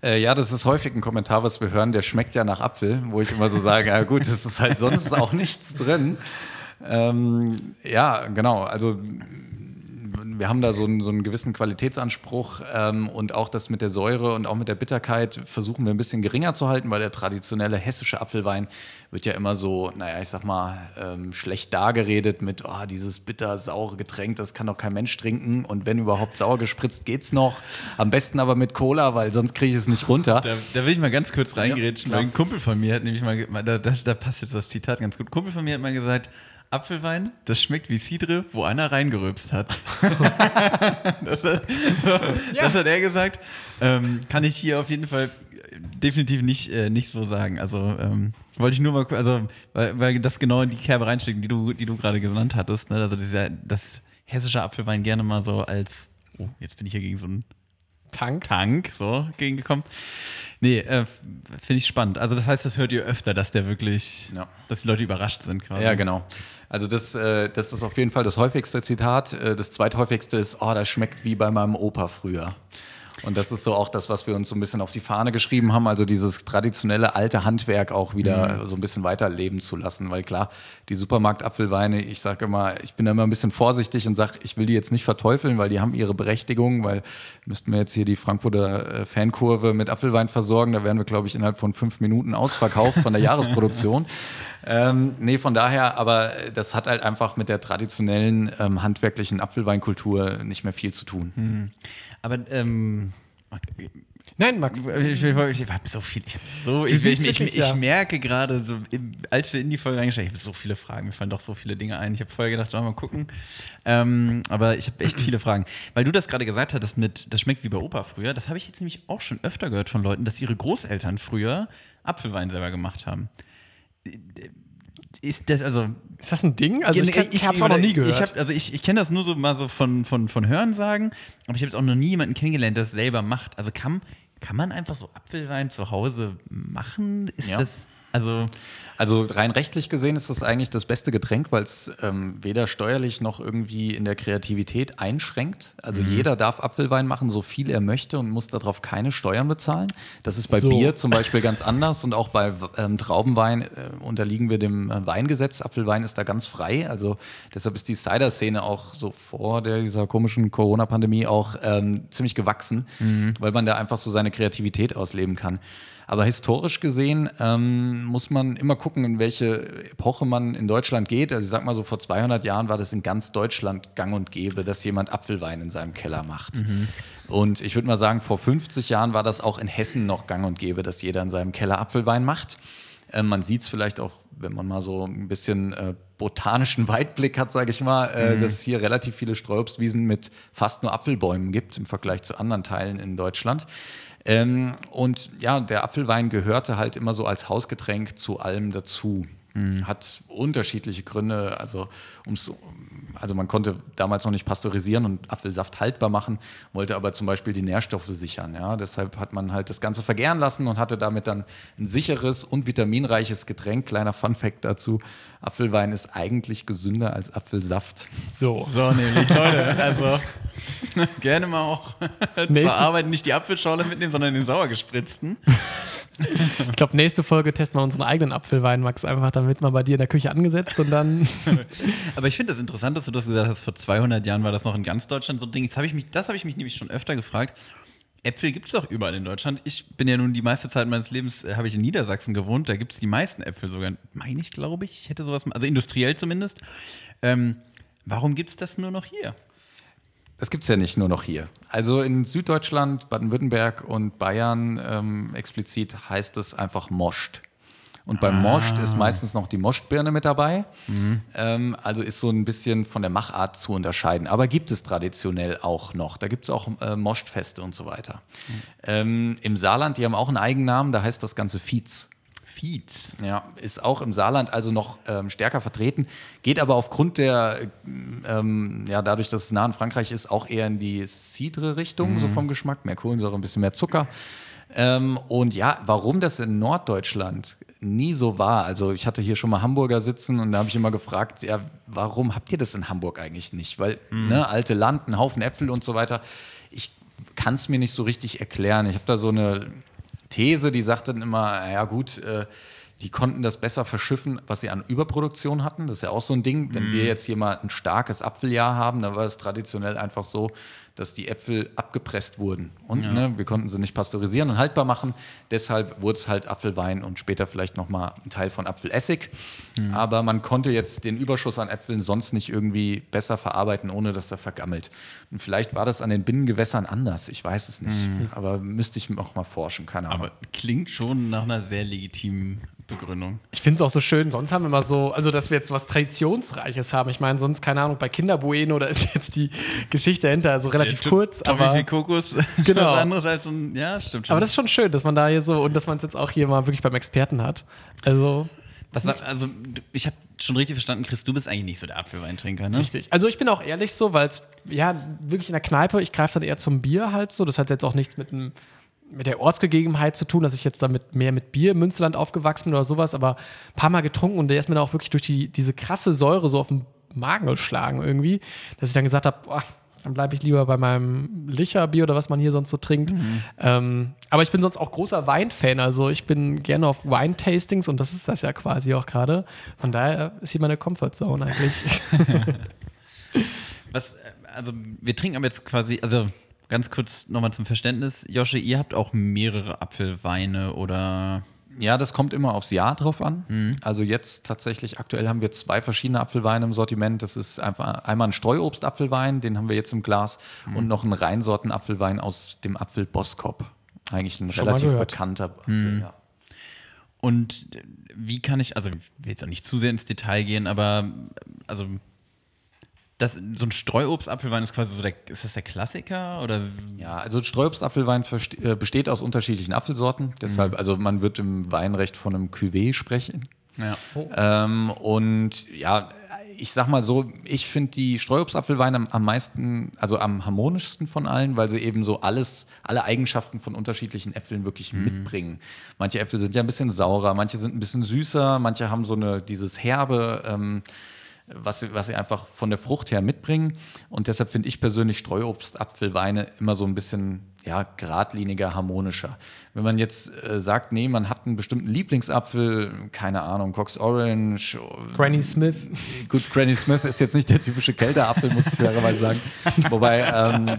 Äh, ja, das ist häufig ein Kommentar, was wir hören, der schmeckt ja nach Apfel, wo ich immer so sage, ja gut, es ist halt sonst auch nichts drin. Ähm, ja, genau, also wir haben da so einen, so einen gewissen Qualitätsanspruch ähm, und auch das mit der Säure und auch mit der Bitterkeit versuchen wir ein bisschen geringer zu halten, weil der traditionelle hessische Apfelwein wird ja immer so, naja, ich sag mal, ähm, schlecht dargeredet mit, oh, dieses bitter-saure Getränk, das kann doch kein Mensch trinken und wenn überhaupt sauer gespritzt, geht's noch. Am besten aber mit Cola, weil sonst kriege ich es nicht runter. Da, da will ich mal ganz kurz reingerätschen, klar. weil ein Kumpel von mir hat nämlich mal, da, da passt jetzt das Zitat ganz gut. Ein Kumpel von mir hat mal gesagt, Apfelwein, das schmeckt wie Cidre, wo einer reingerülpst hat. das, hat das hat er gesagt. Ähm, kann ich hier auf jeden Fall definitiv nicht, äh, nicht so sagen. Also ähm, wollte ich nur mal, also weil, weil das genau in die Kerbe reinsteckt, die du, die du gerade genannt hattest. Ne? Also dieser, das hessische Apfelwein gerne mal so als, oh, jetzt bin ich hier gegen so einen Tank. Tank so gegengekommen. Nee, äh, finde ich spannend. Also das heißt, das hört ihr öfter, dass der wirklich, Ja. dass die Leute überrascht sind quasi. Ja, genau. Also das, äh, das ist auf jeden Fall das häufigste Zitat. Äh, das zweithäufigste ist, oh, das schmeckt wie bei meinem Opa früher. Und das ist so auch das, was wir uns so ein bisschen auf die Fahne geschrieben haben, also dieses traditionelle alte Handwerk auch wieder so ein bisschen weiterleben zu lassen. Weil klar, die Supermarktapfelweine, ich sage immer, ich bin da immer ein bisschen vorsichtig und sage, ich will die jetzt nicht verteufeln, weil die haben ihre Berechtigung, weil müssten wir jetzt hier die Frankfurter äh, Fankurve mit Apfelwein versorgen, da wären wir, glaube ich, innerhalb von fünf Minuten ausverkauft von der Jahresproduktion. Ähm, nee, von daher, aber das hat halt einfach mit der traditionellen ähm, handwerklichen Apfelweinkultur nicht mehr viel zu tun. Aber ähm, Nein, Max. Ich, ich, ich habe so viel, ich habe so, ich, ich, ich, merke gerade, so, als wir in die Folge reingestellt ich habe so viele Fragen, mir fallen doch so viele Dinge ein. Ich habe vorher gedacht, mal gucken. Ähm, aber ich habe echt viele Fragen. Weil du das gerade gesagt hattest mit, das schmeckt wie bei Opa früher, das habe ich jetzt nämlich auch schon öfter gehört von Leuten, dass ihre Großeltern früher Apfelwein selber gemacht haben. Ist das, also Ist das ein Ding? Also ich, ich habe es auch noch nie gehört. Ich, hab, also ich, ich kenne das nur so mal so von, von, von Hören sagen, aber ich habe jetzt auch noch nie jemanden kennengelernt, der es selber macht. Also kann, kann man einfach so Apfelwein zu Hause machen? Ist Ja. das, also Also rein rechtlich gesehen ist das eigentlich das beste Getränk, weil es ähm, weder steuerlich noch irgendwie in der Kreativität einschränkt. Also jeder darf Apfelwein machen, so viel er möchte und muss darauf keine Steuern bezahlen. Das ist bei So. Bier zum Beispiel ganz anders und auch bei ähm, Traubenwein äh, unterliegen wir dem äh, Weingesetz. Apfelwein ist da ganz frei. Also deshalb ist die Cider-Szene auch so vor der, dieser komischen Corona-Pandemie auch ähm, ziemlich gewachsen, weil man da einfach so seine Kreativität ausleben kann. Aber historisch gesehen ähm, muss man immer gucken, in welche Epoche man in Deutschland geht. Also ich sag mal so, vor 200 Jahren war das in ganz Deutschland gang und gäbe, dass jemand Apfelwein in seinem Keller macht. Und ich würde mal sagen, vor 50 Jahren war das auch in Hessen noch gang und gäbe, dass jeder in seinem Keller Apfelwein macht. Ähm, man sieht es vielleicht auch, wenn man mal so ein bisschen äh, botanischen Weitblick hat, sage ich mal, äh, dass es hier relativ viele Streuobstwiesen mit fast nur Apfelbäumen gibt im Vergleich zu anderen Teilen in Deutschland. Ähm, und ja, der Apfelwein gehörte halt immer so als Hausgetränk zu allem dazu. Hat unterschiedliche Gründe. Also, ums, also man konnte damals noch nicht pasteurisieren und Apfelsaft haltbar machen, wollte aber zum Beispiel die Nährstoffe sichern. Ja? Deshalb hat man halt das Ganze vergären lassen und hatte damit dann ein sicheres und vitaminreiches Getränk. Kleiner Funfact dazu: Apfelwein ist eigentlich gesünder als Apfelsaft. so. so nämlich, Leute. Also gerne mal auch zur Arbeit nicht die Apfelschorle mitnehmen, sondern den sauer gespritzten. Ich glaube, nächste Folge testen wir unseren eigenen Apfelwein, Max, einfach damit mal bei dir in der Küche angesetzt und dann. Aber ich finde das interessant, dass du das gesagt hast, vor 200 Jahren war das noch in ganz Deutschland so ein Ding. Das habe ich, mich- habe ich mich nämlich schon öfter gefragt. Äpfel gibt es doch überall in Deutschland. Ich bin ja nun die meiste Zeit meines Lebens, äh, habe ich in Niedersachsen gewohnt. Da gibt es die meisten Äpfel sogar, meine ich, glaube ich. Ich hätte sowas, also industriell zumindest. Ähm, warum gibt es das nur noch hier? Das gibt es ja nicht nur noch hier. Also in Süddeutschland, Baden-Württemberg und Bayern ähm, explizit heißt es einfach Moscht. Und beim Moscht ist meistens noch die Moschbirne mit dabei. Ähm, also ist so ein bisschen von der Machart zu unterscheiden. Aber gibt es traditionell auch noch. Da gibt es auch äh, Moschtfeste und so weiter. Ähm, Im Saarland, die haben auch einen Eigennamen, da heißt das Ganze Fietz. Fietz. Ja, ist auch im Saarland also noch ähm, stärker vertreten, geht aber aufgrund der, ähm, ja, dadurch, dass es nah an Frankreich ist, auch eher in die Cidre-Richtung, so vom Geschmack. Mehr Kohlensäure, ein bisschen mehr Zucker. Ähm, und ja, warum das in Norddeutschland nie so war, also ich hatte hier schon mal Hamburger sitzen und da habe ich immer gefragt, ja, warum habt ihr das in Hamburg eigentlich nicht? Weil, ne, alte Land, ein Haufen Äpfel und so weiter. Ich kann es mir nicht so richtig erklären. Ich habe da so eine These, die sagt dann immer, ja gut, äh, die konnten das besser verschiffen, was sie an Überproduktion hatten. Das ist ja auch so ein Ding. Wenn wir jetzt hier mal ein starkes Apfeljahr haben, dann war es traditionell einfach so, dass die Äpfel abgepresst wurden. Und ne, wir konnten sie nicht pasteurisieren und haltbar machen. Deshalb wurde es halt Apfelwein und später vielleicht nochmal ein Teil von Apfelessig. Aber man konnte jetzt den Überschuss an Äpfeln sonst nicht irgendwie besser verarbeiten, ohne dass er vergammelt. Und vielleicht war das an den Binnengewässern anders. Ich weiß es nicht. Aber müsste ich auch mal forschen, keine Ahnung. Aber klingt schon nach einer sehr legitimen Begründung. Ich finde es auch so schön, sonst haben wir immer so, also dass wir jetzt was Traditionsreiches haben. Ich meine, sonst, keine Ahnung, bei Kinder Bueno, da ist jetzt die Geschichte dahinter also relativ Ja, kurz, aber, viel Kokos Genau. was anderes als ein, ja, stimmt schon. aber das ist schon schön, dass man da hier so und dass man es jetzt auch hier mal wirklich beim Experten hat. Also, Was, also, ich habe schon richtig verstanden, Chris, du bist eigentlich nicht so der Apfelweintrinker, ne? Richtig. Also ich bin auch ehrlich so, weil es, ja, wirklich in der Kneipe, ich greife dann eher zum Bier halt so. Das hat jetzt auch nichts mit dem mit der Ortsgegebenheit zu tun, dass ich jetzt damit mehr mit Bier im Münsterland aufgewachsen bin oder sowas, aber ein paar Mal getrunken und der ist mir dann auch wirklich durch die, diese krasse Säure so auf den Magen geschlagen irgendwie, dass ich dann gesagt habe, boah, dann bleibe ich lieber bei meinem Licherbier oder was man hier sonst so trinkt. Ähm, aber ich bin sonst auch großer Weinfan, also ich bin gerne auf Wine-Tastings und das ist das ja quasi auch gerade. Von daher ist hier meine Comfortzone eigentlich. Was, äh, also, wir trinken aber jetzt quasi, also ganz kurz nochmal zum Verständnis, Josche, ihr habt auch mehrere Apfelweine oder. Ja, das kommt immer aufs Jahr drauf an. Mhm. Also jetzt tatsächlich, aktuell haben wir zwei verschiedene Apfelweine im Sortiment. Das ist einfach einmal ein Streuobstapfelwein, den haben wir jetzt im Glas, Mhm. und noch einen Reinsortenapfelwein aus dem Apfel Boskop. eigentlich ein Schon relativ bekannter Apfel. Ja. Und wie kann ich, also ich will jetzt auch nicht zu sehr ins Detail gehen, aber also das, so ein Streuobstapfelwein ist quasi so der, ist das der Klassiker oder Ja, also Streuobstapfelwein äh, besteht aus unterschiedlichen Apfelsorten. Deshalb, also man wird im Weinrecht von einem Cuvée sprechen. ja. Ähm, und ja, ich sag mal so, ich finde die Streuobstapfelweine am, am meisten, also am harmonischsten von allen, weil sie eben so alles, alle Eigenschaften von unterschiedlichen Äpfeln wirklich mitbringen. Manche Äpfel sind ja ein bisschen saurer, manche sind ein bisschen süßer, manche haben so eine, dieses herbe, ähm, was, sie- was sie einfach von der Frucht her mitbringen. Und deshalb finde ich persönlich Streuobstapfelweine immer so ein bisschen ja, geradliniger, harmonischer. Wenn man jetzt äh, sagt, nee, man hat einen bestimmten Lieblingsapfel, keine Ahnung, Cox Orange, Granny Smith. Gut, Granny Smith ist jetzt nicht der typische Kälteapfel, muss ich fairerweise sagen. Wobei, ähm,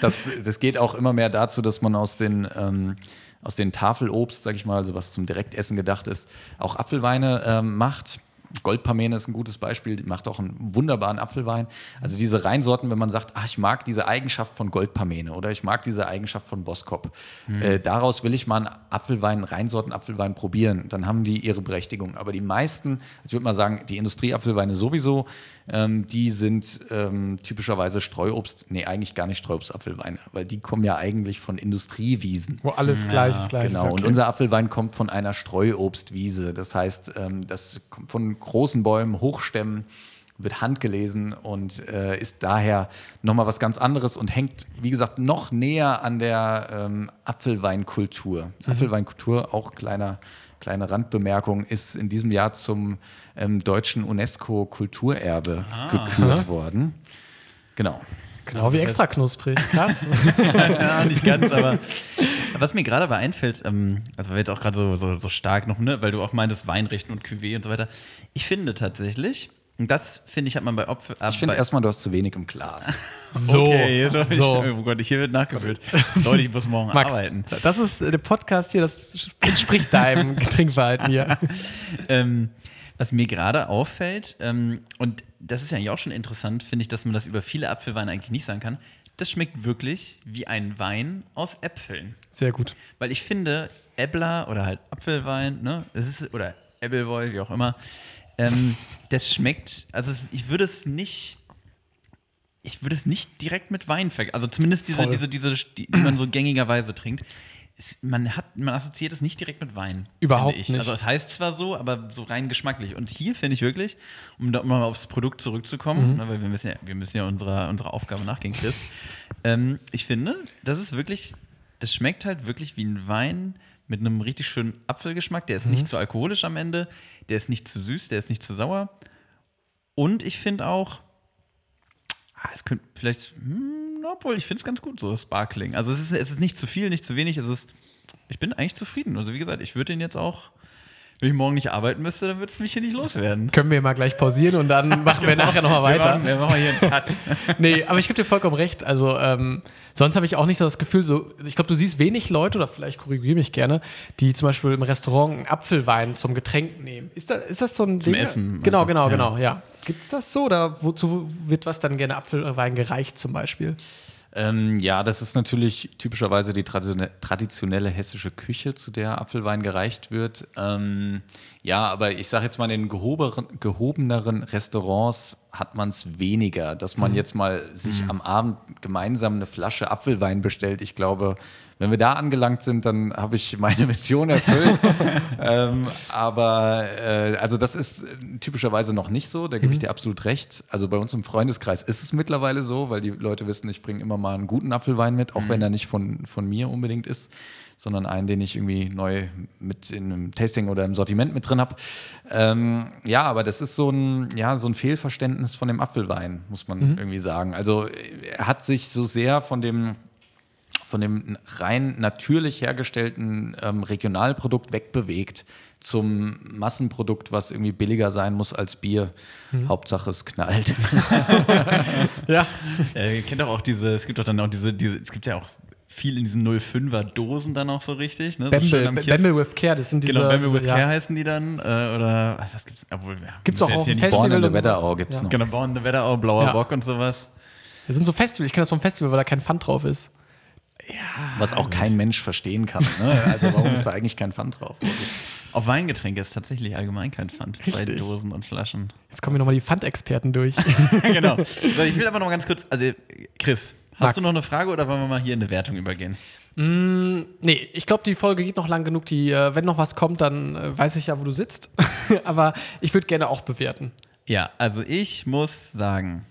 das, das geht auch immer mehr dazu, dass man aus den, ähm, aus den Tafelobst, sag ich mal, also was zum Direktessen gedacht ist, auch Apfelweine ähm, macht. Goldpamene ist ein gutes Beispiel, die macht auch einen wunderbaren Apfelwein. Also diese Reinsorten, wenn man sagt, ach, ich mag diese Eigenschaft von Goldpamene oder ich mag diese Eigenschaft von Boskop, äh, daraus will ich mal einen Apfelwein, Reinsorten Apfelwein probieren, dann haben die ihre Berechtigung. Aber die meisten, ich würde mal sagen, die Industrieapfelweine sowieso, ähm, die sind ähm, typischerweise Streuobst, nee, eigentlich gar nicht Streuobstapfelweine, weil die kommen ja eigentlich von Industriewiesen. Wo alles gleich ist, gleich Genau, ist. und Okay. unser Apfelwein kommt von einer Streuobstwiese. Das heißt, ähm, das kommt von großen Bäumen, Hochstämmen, wird handgelesen und äh, ist daher nochmal was ganz anderes und hängt, wie gesagt, noch näher an der ähm, Apfelweinkultur. Mhm. Apfelweinkultur, auch kleiner, kleine Randbemerkung, ist in diesem Jahr zum ähm, deutschen UNESCO-Kulturerbe gekürt worden. Genau. Genau wie extra knusprig. Krass. ja, nicht ganz, aber was mir gerade aber einfällt, ähm, also weil wir jetzt auch gerade so, so, so stark noch, ne, weil du auch meintest Weinrechten und Cuvée und so weiter. Ich finde tatsächlich, und das finde ich, hat man bei Opfer. Ich finde erstmal, du hast zu wenig im Glas. So. okay, jetzt hab ich, so. oh Gott, hier wird nachgefüllt. Leute, ich muss morgen Max, arbeiten. das ist äh, der Podcast hier, das entspricht deinem Trinkverhalten hier. ähm, was mir gerade auffällt, ähm, und das ist ja eigentlich auch schon interessant, finde ich, dass man das über viele Apfelweine eigentlich nicht sagen kann. Das schmeckt wirklich wie ein Wein aus Äpfeln. Sehr gut. Weil ich finde, Äppler oder halt Apfelwein, ne, das ist, oder Äppelwoll, wie auch immer, ähm, das schmeckt, also ich würde es nicht, ich würde es nicht direkt mit Wein vergleichen. Also zumindest diese, Voll. diese, diese, die, die man so gängigerweise trinkt. Es, man, hat, man assoziiert es nicht direkt mit Wein. Überhaupt nicht. Also es heißt zwar so, aber so rein geschmacklich. Und hier finde ich wirklich, um da mal aufs Produkt zurückzukommen, Mhm. ne, weil wir müssen ja, wir müssen ja unserer, unserer Aufgabe nachgehen, Chris. ähm, ich finde, das ist wirklich, das schmeckt halt wirklich wie ein Wein mit einem richtig schönen Apfelgeschmack. Der ist Mhm. nicht zu alkoholisch am Ende, der ist nicht zu süß, der ist nicht zu sauer. Und ich finde auch, ah, es könnte vielleicht, hm, obwohl ich finde es ganz gut, so Sparkling. Also es ist, es ist nicht zu viel, nicht zu wenig. Es ist, ich bin eigentlich zufrieden. Also wie gesagt, ich würde den jetzt auch, wenn ich morgen nicht arbeiten müsste, dann würde es mich hier nicht loswerden. Können wir mal gleich pausieren und dann machen wir nachher nochmal Wir weiter. machen, wir machen hier einen Cut. Nee, aber ich gebe dir vollkommen recht. Also, ähm, sonst habe ich auch nicht so das Gefühl, so, ich glaube, du siehst wenig Leute, oder vielleicht korrigiere mich gerne, die zum Beispiel im Restaurant einen Apfelwein zum Getränk nehmen. Ist das, ist das so ein Zum Ding? Essen, meinst Genau, du? genau, Ja. genau, ja. Gibt es das so oder wozu wird was dann gerne Apfelwein gereicht zum Beispiel? Ähm, ja, das ist natürlich typischerweise die traditione- traditionelle hessische Küche, zu der Apfelwein gereicht wird. Ähm, ja, aber ich sage jetzt mal, in den gehoberen, gehobeneren Restaurants hat man es weniger, dass man jetzt mal sich am Abend gemeinsam eine Flasche Apfelwein bestellt. Ich glaube, wenn wir da angelangt sind, dann habe ich meine Mission erfüllt. ähm, aber äh, also das ist äh, typischerweise noch nicht so, da gebe ich dir absolut recht. Also bei uns im Freundeskreis ist es mittlerweile so, weil die Leute wissen, ich bringe immer mal einen guten Apfelwein mit, auch wenn er nicht von, von mir unbedingt ist, sondern einen, den ich irgendwie neu mit in einem Tasting oder im Sortiment mit drin habe. Ähm, ja, aber das ist so ein, ja, so ein Fehlverständnis von dem Apfelwein, muss man irgendwie sagen. Also er hat sich so sehr von dem von dem rein natürlich hergestellten ähm, Regionalprodukt wegbewegt zum Massenprodukt, was irgendwie billiger sein muss als Bier. Hauptsache es knallt. Ja. Äh, ihr kennt doch auch diese, es gibt doch dann auch diese, diese, es gibt ja auch viel in diesen 05er Dosen dann auch so richtig. Ne? so Bamble, am Kies- Bamble with Care, das sind diese. Genau, Bamble diese, with Care heißen die dann. Äh, oder was gibt's? Obwohl, ja, Gibt's auch auf hier dem Festival Born in the. Wetterau gibt es Ja. noch. Genau, Born in the Wetterau, Blauer Ja. Bock und sowas. Das sind so Festivals, ich kenne das vom Festival, weil da kein Pfand drauf ist. Was auch kein Mensch verstehen kann. Ne? Also warum ist da eigentlich kein Pfand drauf? Auf Weingetränke ist tatsächlich allgemein kein Pfand bei. Dosen und Flaschen. Jetzt kommen wir nochmal die Pfandexperten durch. genau. So, ich will aber noch mal ganz kurz, also Chris, hast Max. du noch eine Frage oder wollen wir mal hier in eine Wertung übergehen? Mm, nee, ich glaube, die Folge geht noch lang genug. Die, äh, wenn noch was kommt, dann äh, weiß ich ja, wo du sitzt. Aber ich würde gerne auch bewerten. Ja, also ich muss sagen,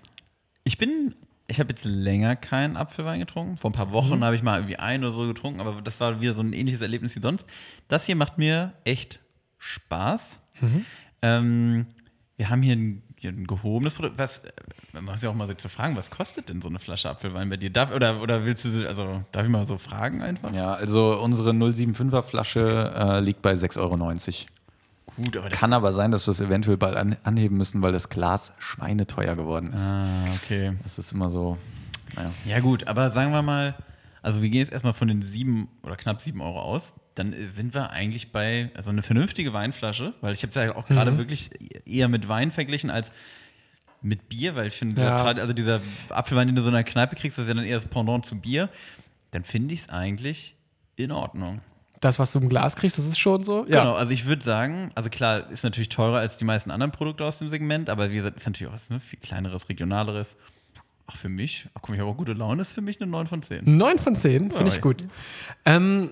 ich bin, ich habe jetzt länger keinen Apfelwein getrunken. Vor ein paar Wochen habe ich mal irgendwie einen oder so getrunken, aber das war wieder so ein ähnliches Erlebnis wie sonst. Das hier macht mir echt Spaß. Ähm, wir haben hier ein, hier ein gehobenes Produkt. Was, äh, man muss ja auch mal so zu fragen, was kostet denn so eine Flasche Apfelwein bei dir? Darf, oder, oder willst du, also darf ich mal so fragen einfach? Ja, also unsere 075er Flasche äh, liegt bei 6,90 Euro. Gut, aber Kann aber sein, dass wir es eventuell bald an, anheben müssen, weil das Glas schweineteuer geworden ist. Ah, okay. Das ist immer so. Naja. Ja, gut, aber sagen wir mal, also wir gehen jetzt erstmal von den sieben oder knapp sieben Euro aus. Dann sind wir eigentlich bei, also eine vernünftige Weinflasche, weil ich habe es ja auch gerade wirklich eher mit Wein verglichen als mit Bier, weil ich finde, Ja. also dieser Apfelwein, den du so in einer Kneipe kriegst, das ist ja dann eher das Pendant zu Bier. Dann finde ich es eigentlich in Ordnung. Das, was du im Glas kriegst, das ist schon so. Genau, also ich würde sagen, also klar, ist natürlich teurer als die meisten anderen Produkte aus dem Segment, aber wie gesagt, ist natürlich auch was ne, viel kleineres, regionaleres. Ach, für mich, ach mal, ich habe auch gute Laune, ist für mich eine 9 von 10. 9 von 10, finde ich gut. Ähm,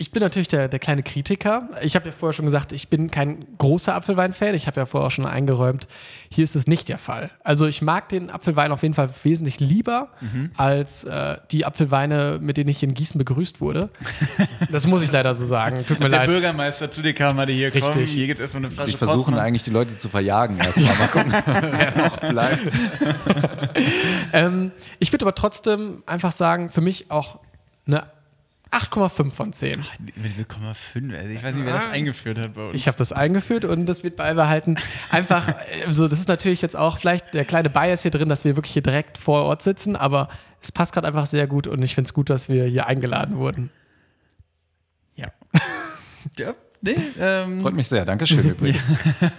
ich bin natürlich der, der kleine Kritiker. Ich habe ja vorher schon gesagt, ich bin kein großer Apfelwein-Fan. Ich habe ja vorher auch schon eingeräumt, hier ist es nicht der Fall. Also ich mag den Apfelwein auf jeden Fall wesentlich lieber als äh, die Apfelweine, mit denen ich in Gießen begrüßt wurde. das muss ich leider so sagen. Tut mir Als der leid. Bürgermeister zu dir kam, hatte hier Richtig. komm, hier gibt es erstmal eine Flasche Die versuchen Postmann. eigentlich die Leute zu verjagen erstmal. Mal gucken, wer noch bleibt. Ähm, ich würde aber trotzdem einfach sagen, für mich auch eine 8,5 von 10. Über diese Komma 5, also ich weiß nicht, wer das eingeführt hat bei uns. Ich habe das eingeführt und das wird beibehalten. Einfach, also das ist natürlich jetzt auch vielleicht der kleine Bias hier drin, dass wir wirklich hier direkt vor Ort sitzen, aber es passt gerade einfach sehr gut und ich finde es gut, dass wir hier eingeladen wurden. ja. ja, nee, ähm, Freut mich sehr. Dankeschön übrigens.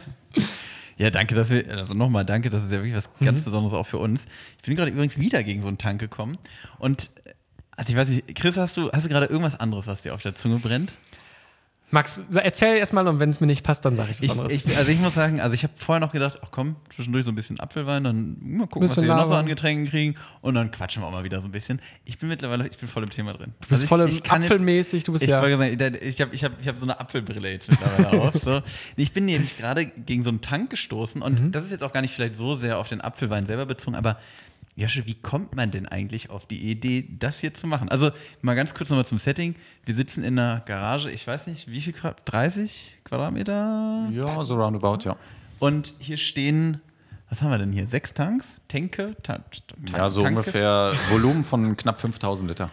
Ja, danke, dass wir, also nochmal danke, das ist ja wirklich was Mhm. ganz Besonderes auch für uns. Ich bin gerade übrigens wieder gegen so einen Tank gekommen und, äh, also ich weiß nicht, Chris, hast du, hast du gerade irgendwas anderes, was dir auf der Zunge brennt? Max, erzähl erstmal und wenn es mir nicht passt, dann sage ich was Ich, anderes. ich, also ich muss sagen, also ich habe vorher noch gedacht, ach komm, zwischendurch so ein bisschen Apfelwein, dann mal gucken, was wir hier noch so an Getränken kriegen und dann quatschen wir auch mal wieder so ein bisschen. Ich bin mittlerweile, ich bin voll im Thema drin. du bist ich, voll im ich kann jetzt- Apfelmäßig, du bist Ich, ja. sagen, ich habe ich hab, ich hab so eine Apfelbrille jetzt mittlerweile auf. So. Ich bin nämlich gerade gegen so einen Tank gestoßen und Mhm. das ist jetzt auch gar nicht vielleicht so sehr auf den Apfelwein selber bezogen, aber Josche, wie kommt man denn eigentlich auf die Idee, das hier zu machen? Also mal ganz kurz nochmal zum Setting. Wir sitzen in einer Garage, ich weiß nicht, wie viel Quadrat, 30 Quadratmeter? Ja, so roundabout, ja. Und hier stehen, was haben wir denn hier? Sechs Tanks? Tanke? Ta Ta- Ja, so Tanke? ungefähr Volumen von knapp 5000 Liter.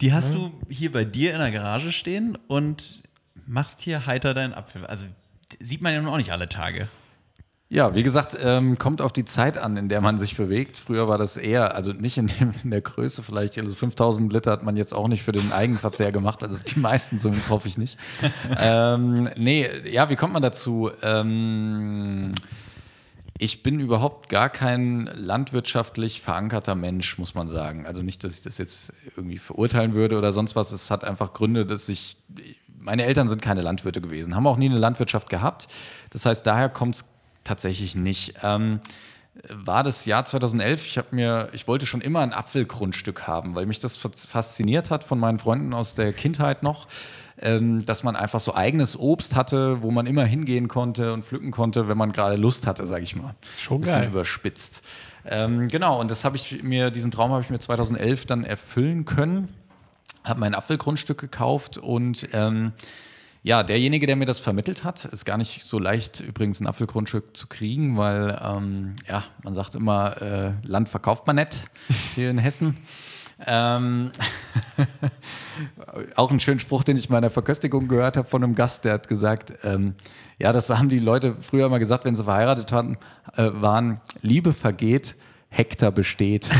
Die hast du hier bei dir in der Garage stehen und machst hier heiter deinen Apfel. Also sieht man ja nun auch nicht alle Tage. Ja, wie gesagt, ähm, kommt auf die Zeit an, in der man sich bewegt. Früher war das eher, also nicht in, dem, in der Größe vielleicht, also 5000 Liter hat man jetzt auch nicht für den Eigenverzehr gemacht, also die meisten zumindest hoffe ich nicht. ähm, nee, ja, wie kommt man dazu? Ähm, ich bin überhaupt gar kein landwirtschaftlich verankerter Mensch, muss man sagen. Also nicht, dass ich das jetzt irgendwie verurteilen würde oder sonst was. Es hat einfach Gründe, dass ich. Meine Eltern sind keine Landwirte gewesen, haben auch nie eine Landwirtschaft gehabt. Das heißt, daher kommt es tatsächlich nicht. Ähm, war das Jahr 2011. Ich habe mir, ich wollte schon immer ein Apfelgrundstück haben, weil mich das fas- fasziniert hat von meinen Freunden aus der Kindheit noch, ähm, dass man einfach so eigenes Obst hatte, wo man immer hingehen konnte und pflücken konnte, wenn man gerade Lust hatte, sage ich mal. Schon Bisschen geil. überspitzt. Ähm, genau, und das habe ich mir, diesen Traum habe ich mir 2011 dann erfüllen können. Habe mein Apfelgrundstück gekauft und ähm, ja, derjenige, der mir das vermittelt hat, ist gar nicht so leicht, übrigens ein Apfelgrundstück zu kriegen, weil ähm, ja, man sagt immer, äh, Land verkauft man nicht hier in Hessen. Ähm, auch ein schöner Spruch, den ich in meiner Verköstigung gehört habe von einem Gast, der hat gesagt, ähm, ja, das haben die Leute früher immer gesagt, wenn sie verheiratet hatten, äh, waren, Liebe vergeht, Hektar besteht.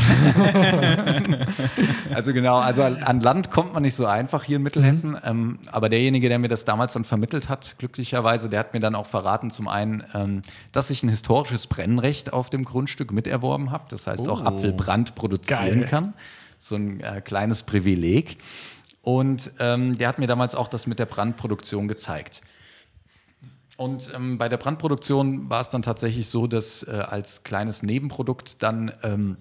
also genau, also an Land kommt man nicht so einfach hier in Mittelhessen. Ähm, aber derjenige, der mir das damals dann vermittelt hat, glücklicherweise, der hat mir dann auch verraten, zum einen, ähm, dass ich ein historisches Brennrecht auf dem Grundstück miterworben habe. Das heißt, auch Apfelbrand produzieren Geil. kann. So ein äh, kleines Privileg. Und ähm, der hat mir damals auch das mit der Brandproduktion gezeigt. Und ähm, bei der Brandproduktion war es dann tatsächlich so, dass äh, als kleines Nebenprodukt dann ähm,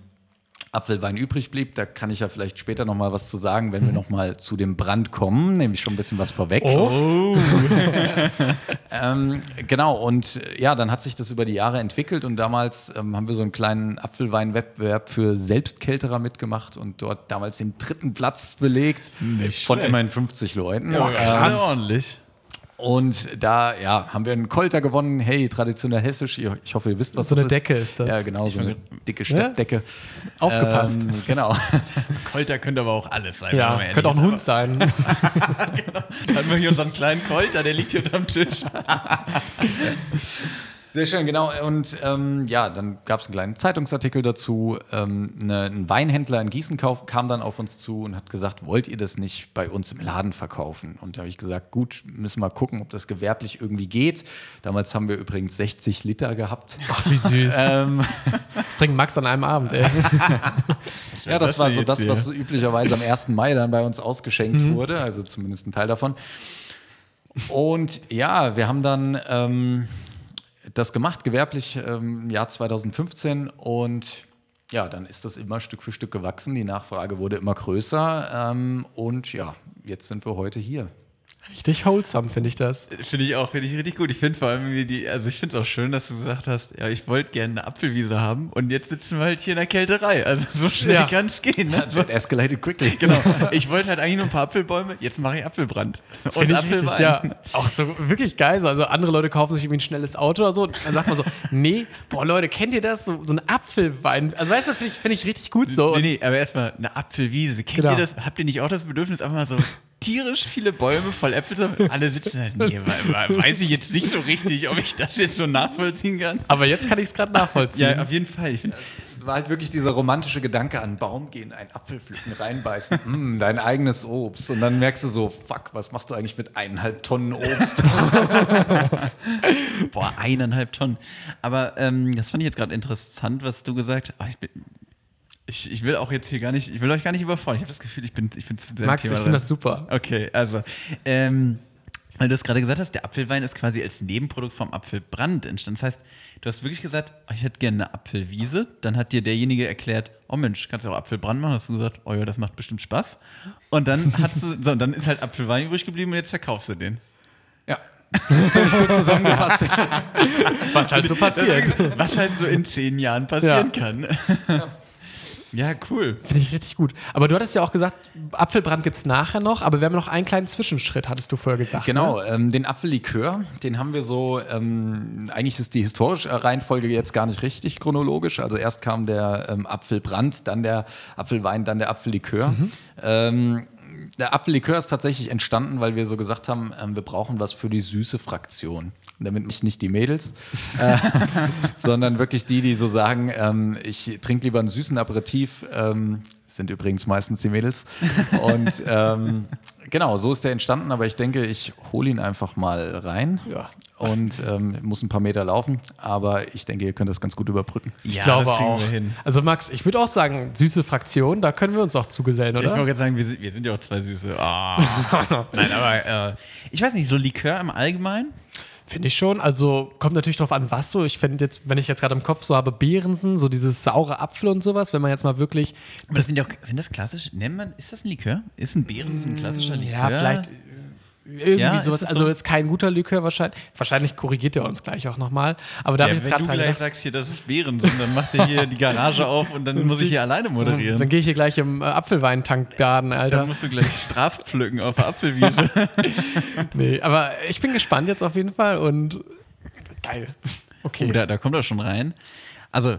Apfelwein übrig blieb. Da kann ich ja vielleicht später noch mal was zu sagen, wenn wir noch mal zu dem Brand kommen, nämlich schon ein bisschen was vorweg. Oh, Ähm, genau, und äh, ja, dann hat sich das über die Jahre entwickelt und damals ähm, haben wir so einen kleinen Apfelweinwettbewerb für Selbstkälterer mitgemacht und dort damals den dritten Platz belegt von immerhin 50 Leuten. Ja, Ähm, gerade ordentlich. Und da ja, haben wir einen Kolter gewonnen. Hey, traditionell hessisch. Ich hoffe, ihr wisst, was So das eine ist. Decke ist das. Ja, genau, so eine dicke Steppdecke. aufgepasst. Ähm, genau. Kolter könnte aber auch alles sein. ja, könnte auch ein Hund sein. Dann haben wir hier unseren kleinen Kolter, der liegt hier unterm Tisch. Sehr schön, genau. Und ähm, ja, dann gab es einen kleinen Zeitungsartikel dazu. Ähm, ne, ein Weinhändler in Gießen kauf, kam dann auf uns zu und hat gesagt, wollt ihr das nicht bei uns im Laden verkaufen? Und da habe ich gesagt, gut, müssen wir gucken, ob das gewerblich irgendwie geht. Damals haben wir übrigens 60 Liter gehabt. Ach, wie süß. Ähm, Das trinkt Max an einem Abend, ey. ja, das das war so das, was so üblicherweise am 1. Mai dann bei uns ausgeschenkt wurde, also zumindest ein Teil davon. Und ja, wir haben dann ähm, das gemacht, gewerblich ähm, im Jahr 2015 und ja, dann ist das immer Stück für Stück gewachsen. Die Nachfrage wurde immer größer ähm, und ja, jetzt sind wir heute hier. Richtig wholesome, finde ich das. Finde ich auch, finde ich richtig gut. Ich finde vor allem, wie die, also ich finde es auch schön, dass du gesagt hast, ja, ich wollte gerne eine Apfelwiese haben und jetzt sitzen wir halt hier in der Kälterei. Also so schnell Ja. kann es gehen. Ne? So, It escalated quickly. genau. Ich wollte halt eigentlich nur ein paar Apfelbäume, jetzt mache ich Apfelbrand. Und ich richtig, Apfelwein. ja. Auch so wirklich geil. So. Also andere Leute kaufen sich irgendwie ein schnelles Auto oder so. Und dann sagt man so, nee, boah Leute, kennt ihr das? So, so ein Apfelwein. Also weißt du, finde ich, finde ich richtig gut so. nee, nee, aber erstmal eine Apfelwiese. Kennt Genau. ihr das? Habt ihr nicht auch das Bedürfnis, einfach mal so tierisch viele Bäume voll Äpfel? Alle sitzen halt, nee, we- we- weiß ich jetzt nicht so richtig, ob ich das jetzt so nachvollziehen kann. Aber jetzt kann ich es gerade nachvollziehen. Ja, auf jeden Fall. Ich finde, Es war halt wirklich dieser romantische Gedanke an Baum gehen, einen Apfel pflücken, reinbeißen, mm, dein eigenes Obst. Und dann merkst du so, fuck, was machst du eigentlich mit eineinhalb Tonnen Obst? Boah, eineinhalb Tonnen. Aber ähm, das fand ich jetzt gerade interessant, was du gesagt hast. Ah, ich, bin- ich, ich will auch jetzt hier gar nicht, ich will euch gar nicht überfordern. Ich habe das Gefühl, ich bin, ich bin zu dem Max, Thema ich finde das super. Okay, also, ähm, weil du es gerade gesagt hast, der Apfelwein ist quasi als Nebenprodukt vom Apfelbrand entstanden. Das heißt, du hast wirklich gesagt, oh, ich hätte gerne eine Apfelwiese. Dann hat dir derjenige erklärt, oh Mensch, kannst du auch Apfelbrand machen? Hast du gesagt, oh ja, das macht bestimmt Spaß. Und dann hast du, so, und dann ist halt Apfelwein übrig geblieben und jetzt verkaufst du den. ja. Das ist ziemlich gut zusammengefasst. Was halt so passiert. Was halt so in zehn Jahren passieren Ja. kann. Ja, cool. Finde ich richtig gut. Aber du hattest ja auch gesagt, Apfelbrand gibt es nachher noch, aber wir haben noch einen kleinen Zwischenschritt, hattest du vorher gesagt. Genau, Ne? ähm, den Apfellikör, den haben wir so, ähm, eigentlich ist die historische Reihenfolge jetzt gar nicht richtig chronologisch. Also erst kam der ähm, Apfelbrand, dann der Apfelwein, dann der Apfellikör. Ähm, der Apfellikör ist tatsächlich entstanden, weil wir so gesagt haben, ähm, wir brauchen was für die süße Fraktion. Damit nicht, nicht die Mädels, äh, sondern wirklich die, die so sagen, ähm, ich trinke lieber einen süßen Aperitif. Ähm, sind übrigens meistens die Mädels. Und ähm, genau, so ist der entstanden. Aber ich denke, ich hole ihn einfach mal rein. Ja. Und ähm, muss ein paar Meter laufen. Aber ich denke, ihr könnt das ganz gut überbrücken. Ja, Ich glaube das kriegen auch. wir hin. Also Max, ich würde auch sagen, süße Fraktion, da können wir uns auch zugesellen, Ich oder? wollte gerade sagen, wir sind, wir sind ja auch zwei Süße. Ah. Nein, aber äh, ich weiß nicht, so Likör im Allgemeinen? Finde ich schon. Also kommt natürlich drauf an, was so. Ich finde jetzt, wenn ich jetzt gerade im Kopf so habe, Beerensen, so dieses saure Apfel und sowas, wenn man jetzt mal wirklich. Aber das sind, ja auch, sind das klassisch? Nennt man, ist das ein Likör? Ist ein Beeren ein klassischer Likör? Ja, vielleicht irgendwie Ja, sowas. Also so? jetzt kein guter Likör wahrscheinlich. Wahrscheinlich korrigiert er uns gleich auch nochmal. Aber da Ja, habe ich jetzt wenn gerade du dran gleich gedacht. sagst, hier, das ist Beeren, dann macht er hier die Garage auf und dann muss ich hier alleine moderieren. Dann gehe ich hier gleich im äh, Apfelweintank baden, Dann Alter. musst du gleich Straf pflücken auf der Apfelwiese. Nee, aber ich bin gespannt jetzt auf jeden Fall und geil. Okay. Oh, da, da kommt er schon rein. Also,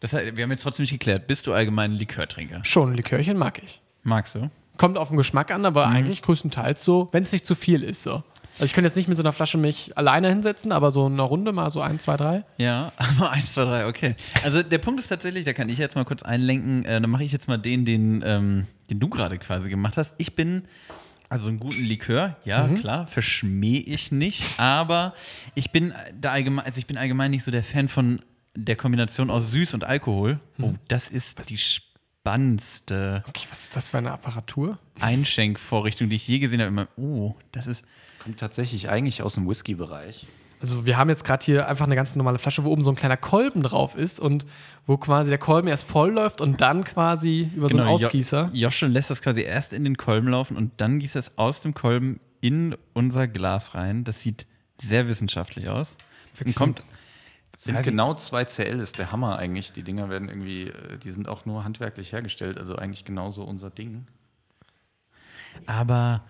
das, wir haben jetzt trotzdem nicht geklärt. Bist du allgemein ein Likörtrinker? Schon, Likörchen mag ich. Magst du? Kommt auf den Geschmack an, aber eigentlich größtenteils so, wenn es nicht zu viel ist. So. Also ich könnte jetzt nicht mit so einer Flasche mich alleine hinsetzen, aber so eine Runde mal so ein, zwei, drei. Ja, aber eins, zwei, drei, okay. Also der Punkt ist tatsächlich, da kann ich jetzt mal kurz einlenken, äh, dann mache ich jetzt mal den, den, ähm, den du gerade quasi gemacht hast. Ich bin, also einen guten Likör, ja, klar, verschmähe ich nicht, aber ich bin da allgemein, also ich bin allgemein nicht so der Fan von der Kombination aus Süß und Alkohol. Oh, das ist die spannendste Okay, was ist das für eine Apparatur? Einschenkvorrichtung, die ich je gesehen habe. Immer, oh, das ist. Kommt tatsächlich eigentlich aus dem Whisky-Bereich. Also wir haben jetzt gerade hier einfach eine ganz normale Flasche, wo oben so ein kleiner Kolben drauf ist und wo quasi der Kolben erst voll läuft und dann quasi über so einen Genau, Jo- Ausgießer. Josche lässt das quasi erst in den Kolben laufen und dann gießt es aus dem Kolben in unser Glas rein. Das sieht sehr wissenschaftlich aus. Und kommt, Sind ich- genau 2 CL, ist der Hammer eigentlich. Die Dinger werden irgendwie, äh, die sind auch nur handwerklich hergestellt, also eigentlich genauso unser Ding. aber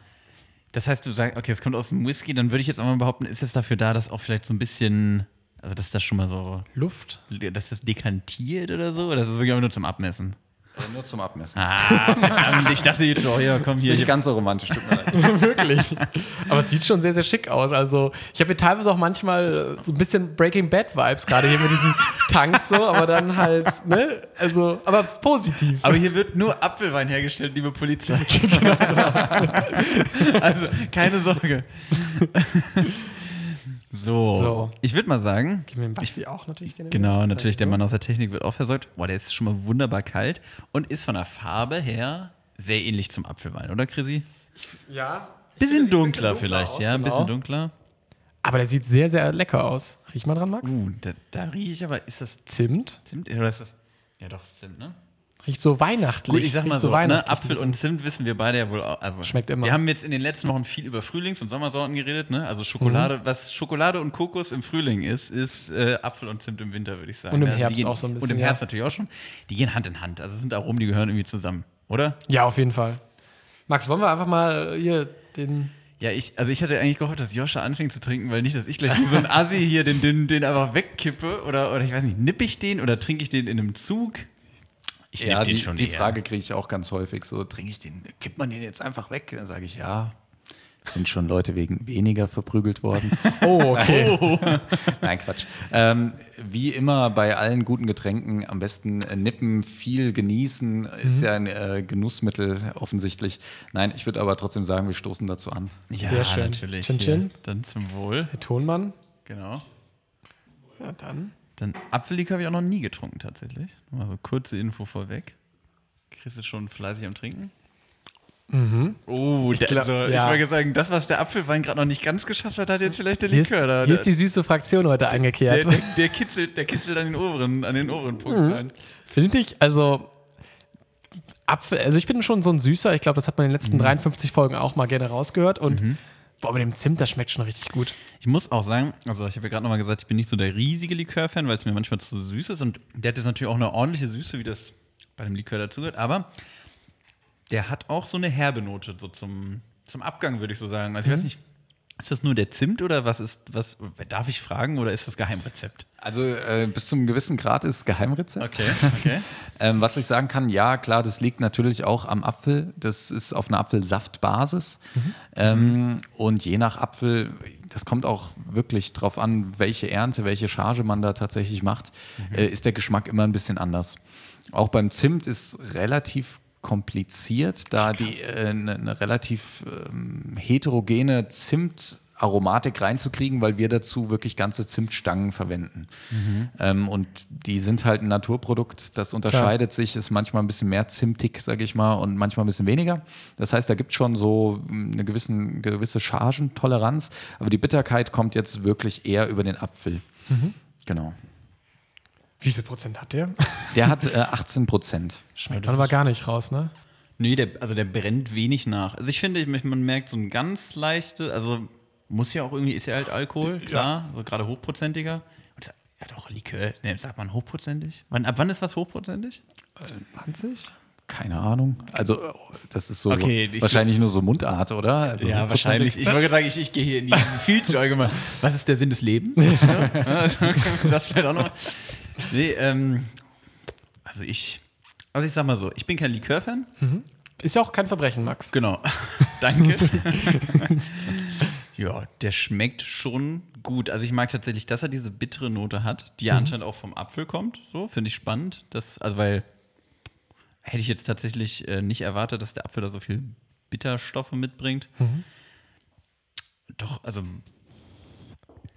das heißt, du sagst, okay, es kommt aus dem Whisky, dann würde ich jetzt auch mal behaupten, ist es dafür da, dass auch vielleicht so ein bisschen, also dass das schon mal so, Luft. dass das dekantiert oder so? Oder ist es wirklich nur zum Abmessen? Äh, nur zum Abmessen. Ah, verdammt, ich dachte jetzt, oh ja, komm hier. Nicht hier. ganz so romantisch, tut mir leid. Wirklich. Aber es sieht schon sehr, sehr schick aus. Also, ich habe hier teilweise auch manchmal so ein bisschen Breaking Bad Vibes, gerade hier mit diesen Tanks so, aber dann halt, ne? Also, aber positiv. Aber hier wird nur Apfelwein hergestellt, liebe Polizei. also, keine Sorge. so. So. Ich würde mal sagen, Gib mir den Basti auch natürlich gerne. genau, natürlich, der Mann aus der Technik wird auch versorgt. Boah, der ist schon mal wunderbar kalt und ist von der Farbe her sehr ähnlich zum Apfelwein, oder Chrissy? Ja. Bisschen dunkler bisschen vielleicht, aus, ja, ein genau. bisschen dunkler. Aber der sieht sehr, sehr lecker aus. Riech mal dran, Max. Uh, da, da rieche ich aber, ist das Zimt. Zimt oder ist das? Ja, doch, Zimt, ne? Riecht so weihnachtlich. Gut, ich sag mal Riecht so, ne, Apfel und Zimt wissen wir beide ja wohl auch. Also, Schmeckt immer. Wir haben jetzt in den letzten Wochen viel über Frühlings- und Sommersorten geredet, ne? Also Schokolade, Mhm. was Schokolade und Kokos im Frühling ist, ist äh, Apfel und Zimt im Winter, würde ich sagen. Und im Also die Herbst gehen, auch so ein bisschen, Und im ja. Herbst natürlich auch schon. Die gehen Hand in Hand. Also sind Aromen, die gehören irgendwie zusammen, oder? Ja, auf jeden Fall. Max, wollen wir einfach mal hier den. Ja, ich, also ich hatte eigentlich gehofft, dass Joscha anfängt zu trinken, weil nicht, dass ich gleich wie so ein Assi hier den, den, den einfach wegkippe oder, oder ich weiß nicht, nippe ich den oder trinke ich den in einem Zug? Ich Ja, nipp den die, schon die eher. Frage kriege ich auch ganz häufig. So, trinke ich den, kippt man den jetzt einfach weg? Dann sage ich, ja. Sind schon Leute wegen weniger verprügelt worden? Oh, okay. Nein, Quatsch. Ähm, wie immer bei allen guten Getränken am besten äh, nippen, viel genießen, ist ja ein äh, Genussmittel offensichtlich. Nein, ich würde aber trotzdem sagen, wir stoßen dazu an. Ja, Sehr schön. natürlich. Chin. Chin. Dann zum Wohl. Der Tonmann. Genau. Ja, dann. Dann Apfellikör habe ich auch noch nie getrunken tatsächlich. Mal so kurze Info vorweg. Chris ist schon fleißig am Trinken. Oh, der, glaub- also, ich ja. wollte sagen, das, was der Apfelwein gerade noch nicht ganz geschafft hat, hat jetzt vielleicht der Hier ist, Likör da. hier ist die süße Fraktion heute der, eingekehrt. der, der, kitzelt, der kitzelt an den oberen, an den oberen Mhm. Punktzahlen. Finde ich, also Apfel, also ich bin schon so ein Süßer. Ich glaube, das hat man in den letzten 53 Folgen auch mal gerne rausgehört. Und boah, mit dem Zimt, das schmeckt schon richtig gut. Ich muss auch sagen, also ich habe ja gerade nochmal gesagt, ich bin nicht so der riesige Likör-Fan, weil es mir manchmal zu süß ist. Und der hat jetzt natürlich auch eine ordentliche Süße, wie das bei dem Likör dazugehört. Aber der hat auch so eine herbe Note, so zum, zum Abgang, würde ich so sagen. Also ich weiß nicht, ist das nur der Zimt oder was ist, was, darf ich fragen oder ist das Geheimrezept? Also äh, bis zum gewissen Grad ist Geheimrezept. Okay, okay. Ähm, was ich sagen kann, ja, klar, das liegt natürlich auch am Apfel. Das ist auf einer Apfelsaftbasis. Ähm, und je nach Apfel, das kommt auch wirklich drauf an, welche Ernte, welche Charge man da tatsächlich macht, äh, ist der Geschmack immer ein bisschen anders. Auch beim Zimt ist relativ kompliziert, da die äh, eine eine relativ ähm, heterogene Zimtaromatik reinzukriegen, weil wir dazu wirklich ganze Zimtstangen verwenden. Ähm, und die sind halt ein Naturprodukt, das unterscheidet sich, ist manchmal ein bisschen mehr zimtig, sage ich mal, und manchmal ein bisschen weniger. Das heißt, da gibt es schon so eine gewissen, gewisse Chargentoleranz, aber die Bitterkeit kommt jetzt wirklich eher über den Apfel. Genau. Wie viel Prozent hat der? Der hat äh, 18 Prozent. Schmeckt man aber gar nicht raus, ne? Nee, der, also der brennt wenig nach. Also ich finde, ich- man merkt so ein ganz leichte, also muss ja auch irgendwie, ist ja halt Alkohol, klar, so gerade hochprozentiger. Und das- ja doch, Likör, ne, sagt man hochprozentig? Wann, ab wann ist was hochprozentig? 20? Keine Ahnung. Also, das ist so Okay, ich- wahrscheinlich nur so Mundart, oder? Also ja, wahrscheinlich. Ich wollte sagen, ich, ich gehe hier in die viel zu allgemein. Was ist der Sinn des Lebens? Ja, das vielleicht auch noch. Nee, ähm, also ich, also ich sag mal so, ich bin kein Likör-Fan. Ist ja auch kein Verbrechen, Max. Genau. Danke. Ja, der schmeckt schon gut. Also ich mag tatsächlich, dass er diese bittere Note hat, die ja anscheinend auch vom Apfel kommt. So, finde ich spannend. Das, also weil hätte ich jetzt tatsächlich äh, nicht erwartet, dass der Apfel da so viel Bitterstoffe mitbringt. Doch, also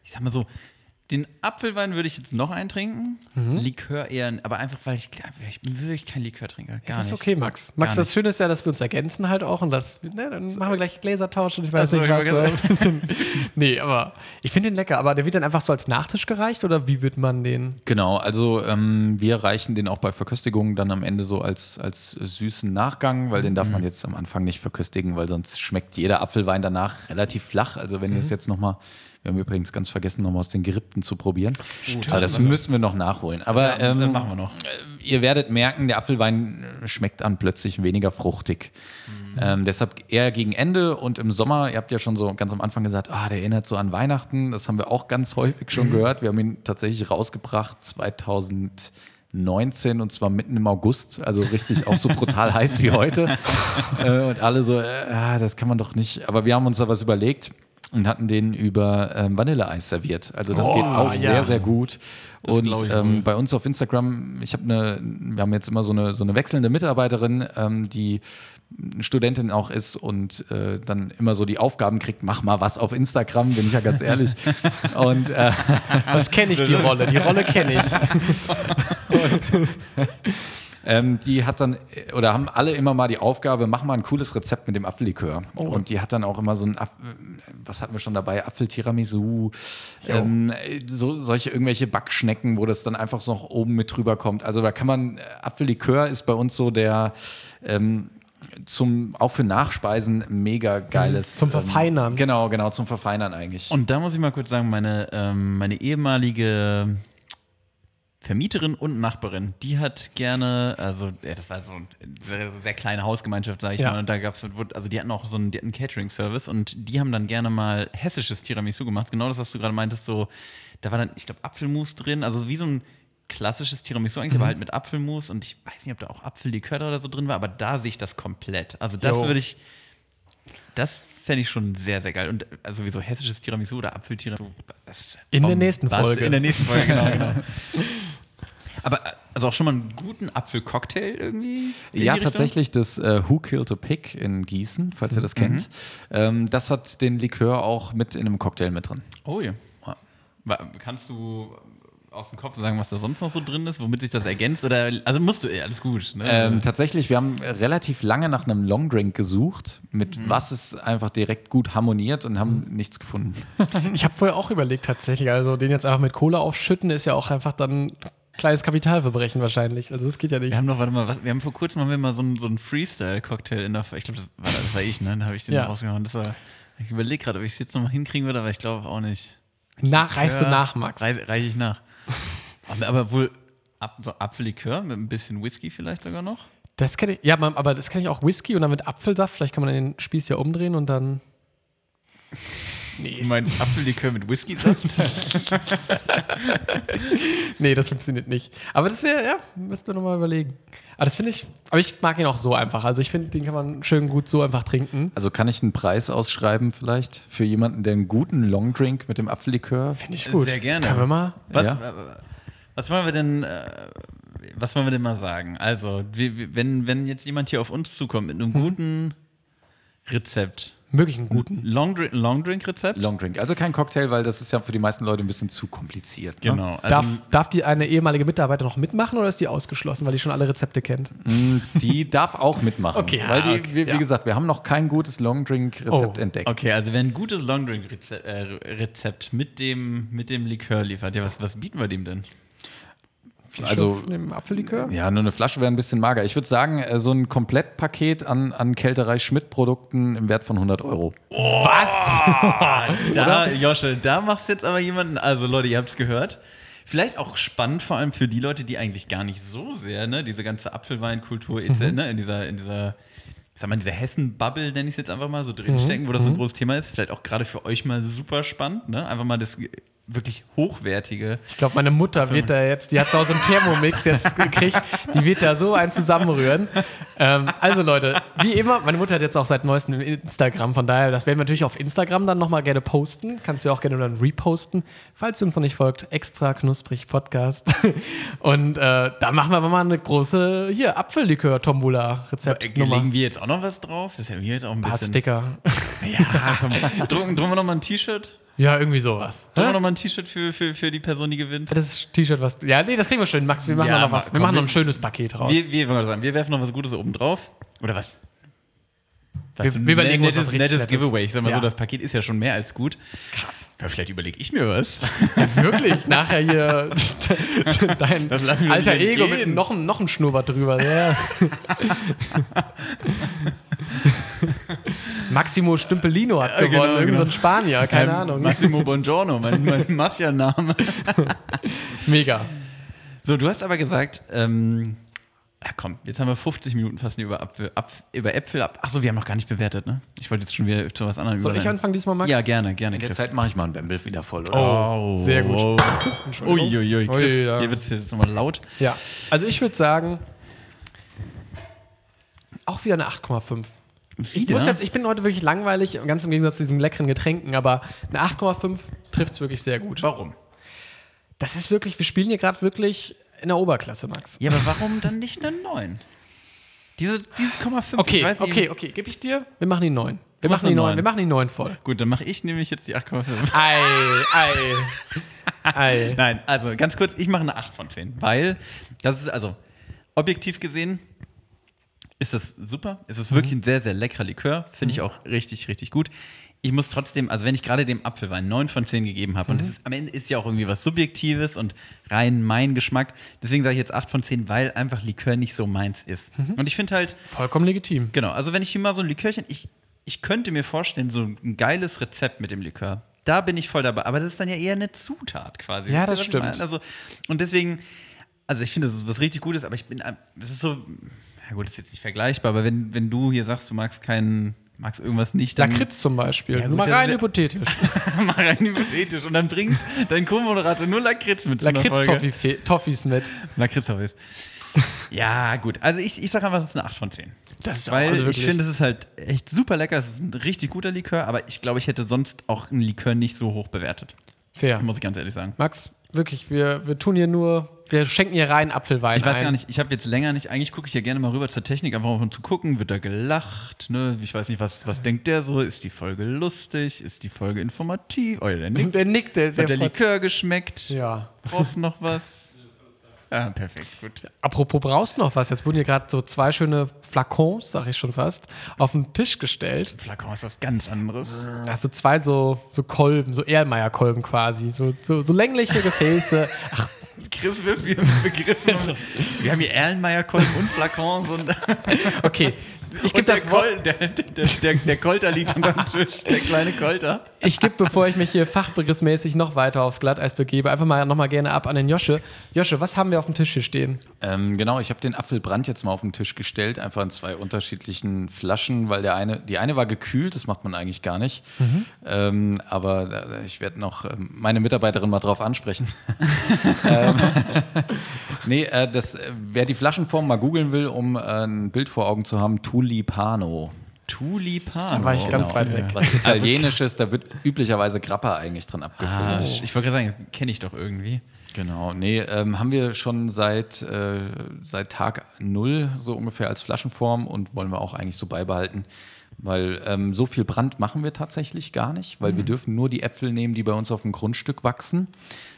ich sag mal so, den Apfelwein würde ich jetzt noch eintrinken. Likör eher, aber einfach, weil ich, ich bin wirklich kein Likörtrinker. Gar das ist nicht. okay, Max. Max, Gar das Schöne ist ja, dass wir uns ergänzen halt auch und das, ne, dann machen wir gleich Gläsertausch und ich weiß so, nicht was. ich So. nee, aber ich finde den lecker. Aber der wird dann einfach so als Nachtisch gereicht oder wie wird man den? Genau, also ähm, wir reichen den auch bei Verköstigungen dann am Ende so als, als süßen Nachgang, weil den darf man jetzt am Anfang nicht verköstigen, weil sonst schmeckt jeder Apfelwein danach relativ flach. Also wenn ihr es jetzt nochmal, wir haben übrigens ganz vergessen, nochmal aus den Gerippten zu probieren. Aber das müssen wir noch nachholen. Aber ähm, das machen wir noch. ihr werdet merken, der Apfelwein äh, schmeckt an plötzlich weniger fruchtig. Ähm, deshalb eher gegen Ende und im Sommer, ihr habt ja schon so ganz am Anfang gesagt, ah, der erinnert so an Weihnachten. Das haben wir auch ganz häufig schon gehört. Wir haben ihn tatsächlich rausgebracht 2019 und zwar mitten im August, also richtig auch so brutal heiß wie heute. Äh, und alle so, äh, ah, das kann man doch nicht. Aber wir haben uns da was überlegt und hatten den über ähm, Vanilleeis serviert. Also das geht auch ja. sehr, sehr gut. Das und ähm, bei uns auf Instagram, ich habe eine, wir haben jetzt immer so eine, so eine wechselnde Mitarbeiterin, ähm, die eine Studentin auch ist und äh, dann immer so die Aufgaben kriegt, mach mal was auf Instagram, bin ich ja ganz ehrlich. und äh, Das kenne ich, die Rolle. Die Rolle kenne ich. ähm, die hat dann, äh, oder haben alle immer mal die Aufgabe, mach mal ein cooles Rezept mit dem Apfellikör. Und die hat dann auch immer so ein, Ap- äh, was hatten wir schon dabei, Apfeltiramisu, ähm, äh, so, solche irgendwelche Backschnecken, wo das dann einfach so noch oben mit drüber kommt. Also da kann man, Apfellikör ist bei uns so der, ähm, zum, auch für Nachspeisen mega geiles. Zum Verfeinern. Ähm, genau, genau, zum Verfeinern eigentlich. Und da muss ich mal kurz sagen, meine, ähm, meine ehemalige Vermieterin und Nachbarin, die hat gerne, also ja, das war so eine sehr, sehr kleine Hausgemeinschaft, sage ich Ja. mal, und da gab es, also die hatten auch so einen, einen Catering-Service und die haben dann gerne mal hessisches Tiramisu gemacht, genau das, was du gerade meintest, so, da war dann, ich glaube, Apfelmus drin, also wie so ein klassisches Tiramisu eigentlich, aber halt mit Apfelmus und ich weiß nicht, ob da auch Apfellikör oder so drin war, aber da sehe ich das komplett. Also das würde ich, das fände ich schon sehr, sehr geil. Und also sowieso hessisches Tiramisu oder Apfeltiramisu. In der nächsten was? Folge. In der nächsten Folge, genau. genau. Aber äh, also auch schon mal einen guten Apfelcocktail irgendwie? Ja, tatsächlich das äh, Who Killed a Pig in Gießen, falls Mhm. ihr das kennt. Ähm, das hat den Likör auch mit in einem Cocktail mit drin. Oh ja. Wa- Kannst du aus dem Kopf sagen, was da sonst noch so drin ist, womit sich das ergänzt? Oder also musst du, ja, alles gut. Ne? Ähm, tatsächlich, wir haben relativ lange nach einem Longdrink gesucht, mit Mhm. was es einfach direkt gut harmoniert und haben nichts gefunden. Ich habe vorher auch überlegt tatsächlich, also den jetzt einfach mit Cola aufschütten, ist ja auch einfach dann kleines Kapitalverbrechen wahrscheinlich. Also das geht ja nicht. wir haben noch, warte mal, was, wir haben vor kurzem haben wir mal so einen, so einen Freestyle-Cocktail in der, ich glaube, das war, das war ich, ne? Da habe ich den Ja. rausgehauen. Das war, ich überlege gerade, ob ich es jetzt nochmal hinkriegen würde, aber ich glaube auch nicht. Nach, reichst du nach, Max. Reiche reich ich nach. aber, aber wohl Ap so Apfellikör mit ein bisschen Whisky vielleicht sogar noch? Das kenne ich, ja, man- aber das kenne ich auch Whisky und dann mit Apfelsaft. Vielleicht kann man den Spieß ja umdrehen und dann. Du meinst Apfellikör mit Whisky-Saft? Nee, das funktioniert nicht. Aber das wäre, ja, müssten wir nochmal überlegen. Aber das finde ich, aber ich mag ihn auch so einfach. Also ich finde, den kann man schön gut so einfach trinken. Also kann ich einen Preis ausschreiben vielleicht für jemanden, der einen guten Longdrink mit dem Apfellikör? Finde ich gut. Sehr gerne. Können wir mal? Was, Ja. äh, was wollen wir denn, äh, was wollen wir denn mal sagen? Also, wie, wie- wenn, wenn jetzt jemand hier auf uns zukommt mit einem Mhm. guten Rezept, Wirklich einen guten. Longdrink- Longdrink-Rezept? Longdrink. Also kein Cocktail, weil das ist ja für die meisten Leute ein bisschen zu kompliziert. Ne? Genau. Also, Darf, darf die eine ehemalige Mitarbeiter noch mitmachen oder ist die ausgeschlossen, weil die schon alle Rezepte kennt? Mm, Die darf auch mitmachen. Okay, weil die, okay, wie, wie ja. gesagt, wir haben noch kein gutes Longdrink-Rezept Oh, entdeckt. Okay, also wenn ein gutes Longdrink-Rezept äh, Rezept mit, dem, mit dem Likör liefert, ja, was, was bieten wir dem denn? Also Von dem Apfellikör? Ja, nur eine Flasche wäre ein bisschen mager. Ich würde sagen, äh, so ein Komplettpaket an, an Kälterei Schmidt-Produkten im Wert von 100 Euro. Da, Josche, da machst jetzt aber jemanden, also Leute, ihr habt es gehört. Vielleicht auch spannend, vor allem für die Leute, die eigentlich gar nicht so sehr, ne, diese ganze Apfelweinkultur, etc., ne, in dieser, in dieser, ich sag mal, in dieser Hessen-Bubble, nenne ich es jetzt einfach mal, so drinstecken, wo das so ein großes Thema ist. Vielleicht auch gerade für euch mal super spannend, ne? Einfach mal das wirklich hochwertige. Ich glaube, meine Mutter wird da jetzt, die hat zu Hause einen Thermomix jetzt gekriegt, die wird da so einen zusammenrühren. Ähm, also Leute, wie immer, meine Mutter hat jetzt auch seit neuestem Instagram, von daher, das werden wir natürlich auf Instagram dann nochmal gerne posten. Kannst du auch gerne dann reposten, falls du uns noch nicht folgt. Extra knusprig Podcast. Und äh, da machen wir mal eine große, hier, Apfellikör-Tombola-Rezept. Legen wir jetzt auch noch was drauf? Das ist ja hier jetzt auch ein Ein paar bisschen. Sticker. Ja, komm. Drucken, drucken wir noch mal ein T-Shirt? Ja, irgendwie sowas. Drucken wir noch mal ein T-Shirt für, für, für die Person, die gewinnt? Das T-Shirt, was. Ja, nee, das kriegen wir schön. Max, wir machen Ja, noch was. komm, Wir machen noch wir- ein schönes Paket raus. Wir, wir, wir sagen, wir werfen noch was Gutes oben drauf. Oder was? Wir- so ein wir überlegen uns nettes, was richtig nettes Nettes. Giveaway. Ich sag mal Ja. so, das Paket ist ja schon mehr als gut. Krass. Ja, vielleicht überlege ich mir was. Wirklich, nachher hier dein wir alter Ego gehen. mit noch, noch einem Schnurrbart drüber. Ja. Maximo Stümpelino hat Ja, gewonnen, genau, irgend so ein genau. Spanier, keine Ähm, Ahnung. Massimo Bongiorno, mein, mein Mafianame. Mega. So, du hast aber gesagt, ähm, ja, komm, jetzt haben wir 50 Minuten fast über, Apfel, Apf, über Äpfel ab. Achso, wir haben noch gar nicht bewertet, ne? Ich wollte jetzt schon wieder zu was anderem Soll ich anfangen diesmal, Max? Ja, gerne, gerne. In der Chris. Zeit mache ich mal einen Bembel wieder voll, oder? Oh, sehr gut. Oh. Entschuldigung. Uiuiui, Chris, Ui, ja. hier wird es jetzt nochmal laut. Ja, also ich würde sagen, auch wieder eine 8,5. Ich, Wieder? muss jetzt, ich bin heute wirklich langweilig, ganz im Gegensatz zu diesen leckeren Getränken, aber eine 8,5 trifft es wirklich sehr gut. Warum? Das ist wirklich, wir spielen hier gerade wirklich in der Oberklasse, Max. Ja, aber warum dann nicht eine 9? Diese, dieses Komma 5, Okay, ich weiß nicht. okay, okay, gebe ich dir. Wir machen die 9. Wir machen die eine 9. neun. Wir machen die 9 voll. Gut, dann mache ich nämlich jetzt die 8,5. Ei, ei. Ei. Nein, also ganz kurz, ich mache eine 8 von 10, weil das ist, also objektiv gesehen, ist das super. Es ist wirklich ein sehr, sehr leckerer Likör. Finde ich auch richtig, richtig gut. Ich muss trotzdem, also wenn ich gerade dem Apfelwein 9 von 10 gegeben habe, und das ist, am Ende ist ja auch irgendwie was Subjektives und rein mein Geschmack, deswegen sage ich jetzt 8 von 10, weil einfach Likör nicht so meins ist. Und ich finde halt, Vollkommen legitim. Genau, also wenn ich hier mal so ein Likörchen, ich, ich könnte mir vorstellen, so ein geiles Rezept mit dem Likör. Da bin ich voll dabei. Aber das ist dann ja eher eine Zutat quasi. Ja, das stimmt. Also, und deswegen, also ich finde, das ist was richtig Gutes, aber ich bin, es ist so, ja gut, das ist jetzt nicht vergleichbar, aber wenn, wenn du hier sagst, du magst keinen, magst irgendwas nicht, dann Lakritz zum Beispiel. Ja, gut, mal rein hypothetisch. mal rein hypothetisch. Und dann bringt dein Co-Moderator nur Lakritz mit. Lakritz-Toffees mit. Lakritz-Toffees. Ja, gut. Also ich, ich sage einfach, das ist eine 8 von 10. Das ist Weil also ich finde, es ist halt echt super lecker. Es ist ein richtig guter Likör, aber ich glaube, ich hätte sonst auch einen Likör nicht so hoch bewertet. Fair. Muss ich ganz ehrlich sagen. Max, wirklich, wir, wir tun hier nur, wir schenken hier rein Apfelwein Ich weiß ein. gar nicht, ich habe jetzt länger nicht, eigentlich gucke ich ja gerne mal rüber zur Technik, einfach um zu gucken, wird da gelacht, ne? Ich weiß nicht, was, was denkt der so? Ist die Folge lustig? Ist die Folge informativ? Oh ja, der nickt. Der nickt, der, Hat der der freut- Likör geschmeckt? Ja. Brauchst du noch was? Ja, perfekt, gut. Apropos, brauchst du noch was? Jetzt wurden hier gerade so zwei schöne Flakons, sag ich schon fast, auf den Tisch gestellt. Flakon ist was ganz anderes. Also zwei so, so Kolben, so Erlenmeyer-Kolben quasi. So, so, so längliche Gefäße. Ach, Chris wirft wieder Begriffe. Wir haben hier Erlenmeyer-Kolben und Flakons und, okay. Ich gebe das Wort. Der, der, der, der Kolter liegt unterm Tisch, der kleine Kolter. Ich gebe, bevor ich mich hier fachbegriffsmäßig noch weiter aufs Glatteis begebe, einfach mal nochmal gerne ab an den Josche. Josche, was haben wir auf dem Tisch hier stehen? Ähm, genau, ich habe den Apfelbrand jetzt mal auf den Tisch gestellt, einfach in zwei unterschiedlichen Flaschen, weil der eine, die eine war gekühlt, das macht man eigentlich gar nicht. Ähm, aber äh, ich werde noch ähm, meine Mitarbeiterin mal drauf ansprechen. ähm, nee, äh, das, äh, wer die Flaschenform mal googeln will, um äh, ein Bild vor Augen zu haben, Tulipano. Tulipano. Da war ich ganz weit weg. Was Italienisches, da wird üblicherweise Grappa eigentlich drin abgefüllt. Ah, ich wollte gerade sagen, kenne ich doch irgendwie. Genau, nee, ähm, haben wir schon seit, äh, seit Tag null so ungefähr als Flaschenform und wollen wir auch eigentlich so beibehalten. Weil ähm, so viel Brand machen wir tatsächlich gar nicht, weil wir dürfen nur die Äpfel nehmen, die bei uns auf dem Grundstück wachsen.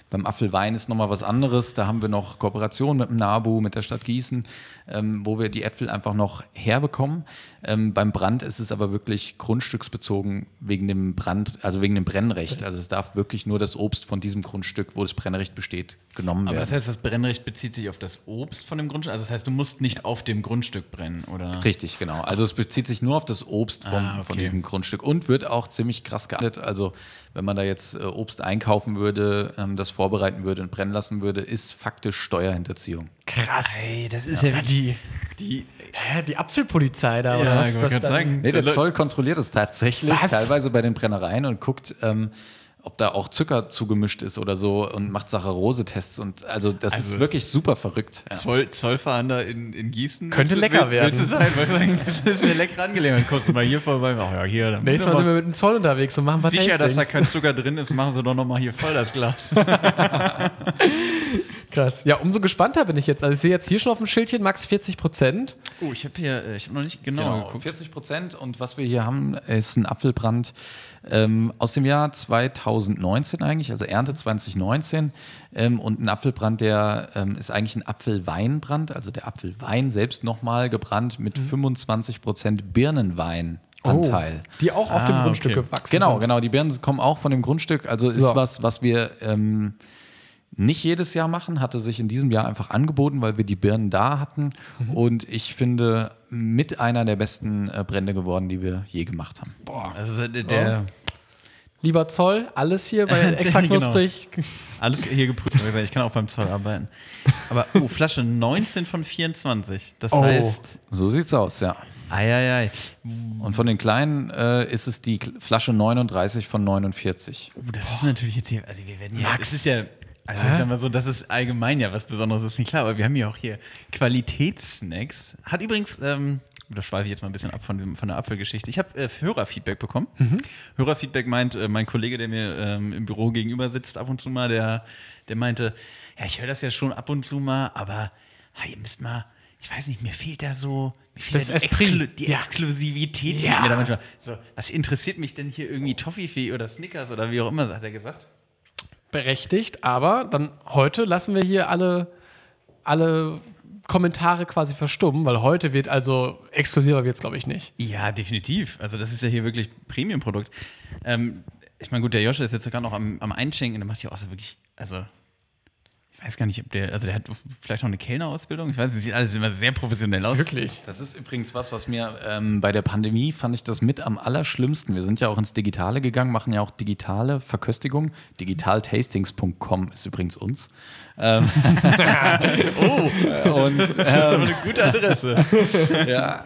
Beim Apfelwein ist nochmal was anderes. Da haben wir noch Kooperation mit dem NABU, mit der Stadt Gießen, ähm, wo wir die Äpfel einfach noch herbekommen. Ähm, beim Brand ist es aber wirklich grundstücksbezogen wegen dem Brand, also wegen dem Brennrecht. Also es darf wirklich nur das Obst von diesem Grundstück, wo das Brennrecht besteht, genommen Aber werden. das heißt, das Brennrecht bezieht sich auf das Obst von dem Grundstück? Also das heißt, du musst nicht auf dem Grundstück brennen, oder? Richtig, genau. Also es bezieht sich nur auf das Obst vom, Ah, okay. von diesem Grundstück und wird auch ziemlich krass geahndet. Also wenn man da jetzt äh, Obst einkaufen würde, ähm, das vorbereiten würde und brennen lassen würde, ist faktisch Steuerhinterziehung. Krass. Ey, das ist Ja, die, die. hä, die Apfelpolizei da, oder Ja, was? Das sagen. Nee, der Zoll kontrolliert es tatsächlich Was? teilweise bei den Brennereien und guckt, ähm, ob da auch Zucker zugemischt ist oder so und macht Saccharose-Tests. Und also das Also- ist wirklich super verrückt. Ja. Zoll, Zollfahnder in, in Gießen. Könnte Willst lecker willst, Willst du werden. sein? Weil wir sagen, Das ist eine leckere Angelegenheit. Kommst du mal hier vorbei? Ach ja, hier. Dann Nächstes Mal sind wir mit dem Zoll unterwegs und machen paar sicher, dass da kein Zucker drin ist. Machen Sie doch noch mal hier voll das Glas. Krass. Ja, umso gespannter bin ich jetzt. Also ich sehe jetzt hier schon auf dem Schildchen Max 40 Prozent. Oh, ich habe hier, äh, ich habe noch nicht genau, Genau, geguckt. 40 Prozent. Und was wir hier haben, ist ein Apfelbrand ähm, aus dem Jahr 2019 eigentlich, also Ernte 2019. Ähm, und ein Apfelbrand, der ähm, ist eigentlich ein Apfelweinbrand, also der Apfelwein selbst nochmal gebrannt mit 25 Prozent Birnenweinanteil. Die auch auf dem Ah, Grundstück okay. gewachsen Genau, sind. genau. Die Birnen kommen auch von dem Grundstück. Also ist So. was, was wir ähm, nicht jedes Jahr machen, hatte sich in diesem Jahr einfach angeboten, weil wir die Birnen da hatten. Mhm. Und ich finde, mit einer der besten äh, Brände geworden, die wir je gemacht haben. Boah, also der, der Lieber Zoll, alles hier bei extra Genau. knusprig. alles hier geprüft. ich gesagt, Ich kann auch beim Zoll arbeiten. Aber oh, Flasche 19 von 24. Das Oh. heißt, So sieht's aus, ja. eieiei. Und von den kleinen äh, ist es die Flasche 39 von 49. Oh, das ist natürlich jetzt hier, also wir werden ja, das ist ja, also ich sag mal so, das ist allgemein ja was Besonderes, ist nicht klar, aber wir haben ja auch hier Qualitätssnacks. Hat übrigens, ähm, da schweife ich jetzt mal ein bisschen ab von, diesem, von der Apfelgeschichte. Ich habe äh, Hörerfeedback bekommen. Hörerfeedback meint, äh, mein Kollege, der mir ähm, im Büro gegenüber sitzt ab und zu mal, der, der meinte, ja, ich höre das ja schon ab und zu mal, aber ah, ihr müsst mal, ich weiß nicht, mir fehlt da so, mir fehlt Das da die. Exklu die Ja. Exklusivität. Ja. Mir da manchmal. So, was interessiert mich denn hier irgendwie Toffifee oder Snickers oder wie auch immer, hat er gesagt. Berechtigt, aber dann heute lassen wir hier alle, alle Kommentare quasi verstummen, weil heute wird also exklusiver wird es, glaube ich, nicht. Ja, definitiv. Also das ist ja hier wirklich Premium-Produkt. Ähm, ich meine, gut, der Joscha ist jetzt gerade noch am, am Einschenken, der macht ja auch so wirklich, also ich weiß gar nicht, ob der, also der hat vielleicht noch eine Kellnerausbildung. Ich weiß, nicht, sieht alles immer sehr professionell aus. Wirklich. Das ist übrigens was, was mir ähm, bei der Pandemie fand ich das mit am allerschlimmsten. Wir sind ja auch ins Digitale gegangen, machen ja auch digitale Verköstigung. Digitaltastings.com ist übrigens uns. Ähm, oh, und Das ist aber eine gute Adresse. ja,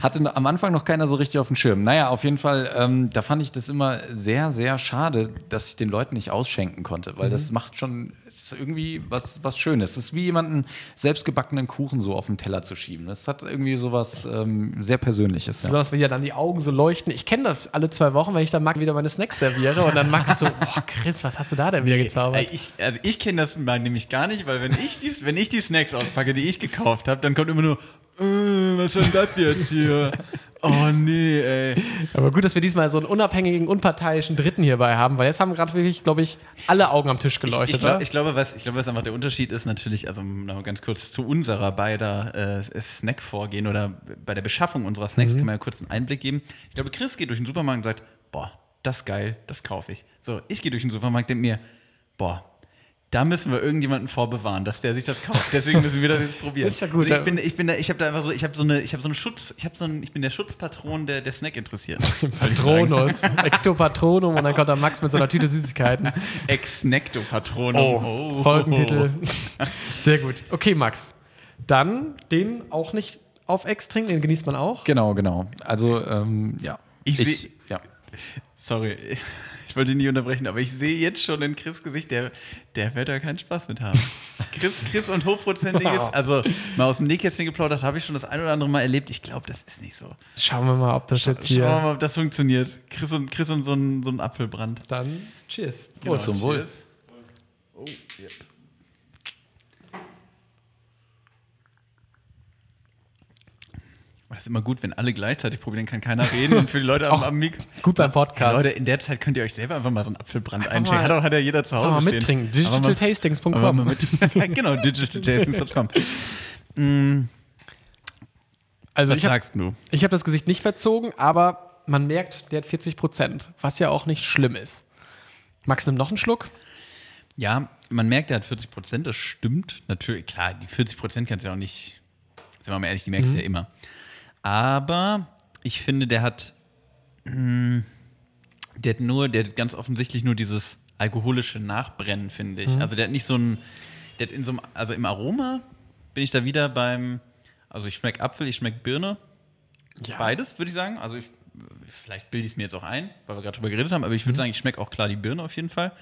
hatte am Anfang noch keiner so richtig auf dem Schirm. Naja, auf jeden Fall, ähm, da fand ich das immer sehr, sehr schade, dass ich den Leuten nicht ausschenken konnte, weil das macht schon, es ist irgendwie was, was Schönes. Es ist wie jemanden selbstgebackenen Kuchen so auf den Teller zu schieben. Das hat irgendwie sowas ähm, sehr Persönliches. Ja. Besonders wenn ja dann die Augen so leuchten. Ich kenne das alle zwei Wochen, wenn ich dann Max wieder meine Snacks serviere und dann Max so, boah, Chris, was hast du da denn wieder gezaubert? Ich also ich kenne das mal nämlich gar nicht, weil wenn ich die, wenn ich die Snacks auspacke, die ich gekauft habe, dann kommt immer nur, äh, was soll das jetzt hier? Oh nee, ey. Aber gut, dass wir diesmal so einen unabhängigen, unparteiischen Dritten hierbei haben, weil jetzt haben gerade wirklich, glaube ich, alle Augen am Tisch Ich, geleuchtet. ich, glaub, oder? ich, glaube, was, ich glaube, was einfach der Unterschied ist, natürlich, also noch ganz kurz zu unserer beider äh, Snack-Vorgehen oder bei der Beschaffung unserer Snacks kann man ja kurz einen Einblick geben. Ich glaube, Chris geht durch den Supermarkt und sagt, boah, das ist geil, das kaufe ich. So, ich gehe durch den Supermarkt und denke mir, boah, da müssen wir irgendjemanden vorbewahren, dass der sich das kauft. Deswegen müssen wir das jetzt probieren. Ist ja gut, Also ich bin, ich bin da, ich habe da einfach so, ich habe so eine, ich habe so einen Schutz, ich habe so einen, ich bin der Schutzpatron der, der Snack-Interessierten. Patronus, Ektopatronum und dann kommt da Max mit so einer Tüte Süßigkeiten. Ex-Snackto-Patronum. Oh, Folgentitel. Sehr gut. Okay, Max. Dann den auch nicht auf Ex trinken, den genießt man auch. Genau, genau. Also, ähm, ja. Ich seh- ja. Sorry, ich wollte ihn nicht unterbrechen, aber ich sehe jetzt schon in Chris Gesicht, der, der wird da keinen Spaß mit haben. Chris, Chris und hochprozentiges, also mal aus dem Nähkästchen geplaudert, habe ich schon das ein oder andere Mal erlebt. Ich glaube, das ist nicht so. Schauen wir mal, ob das jetzt Schauen wir hier. mal, ob das funktioniert. Chris und, Chris und so ein, so ein Apfelbrand. Dann cheers. Genau, zum Wohl. Oh, ja. Das ist immer gut, wenn alle gleichzeitig probieren, kann keiner reden und für die Leute am, am Mikro. Gut beim Podcast. Leute, in der Zeit könnt ihr euch selber einfach mal so einen Apfelbrand Einfach einschenken. mal- Hat, auch, hat ja jeder zu Hause Mal stehen. mittrinken. Digitaltastings.com. mit- genau, digitaltastings.com. Mm, Also Was ich habe sagst du? ich hab das Gesicht nicht verzogen, aber man merkt, der hat 40 Prozent, was ja auch nicht schlimm ist. Max nimmt noch einen Schluck. Ja, man merkt, er hat 40 Prozent, das stimmt. Natürlich, klar, die 40 Prozent kannst du ja auch nicht, sind wir mal ehrlich, die merkst du ja immer. Aber ich finde, der hat, mh, der hat nur, der hat ganz offensichtlich nur dieses alkoholische Nachbrennen, finde ich. Also der hat nicht so ein, der hat in so einem, also im Aroma bin ich da wieder beim, also ich schmecke Apfel, ich schmecke Birne. Ja. Beides, würde ich sagen. Also ich vielleicht bilde ich es mir jetzt auch ein, weil wir gerade drüber geredet haben, aber ich würde sagen, ich schmecke auch klar die Birne auf jeden Fall.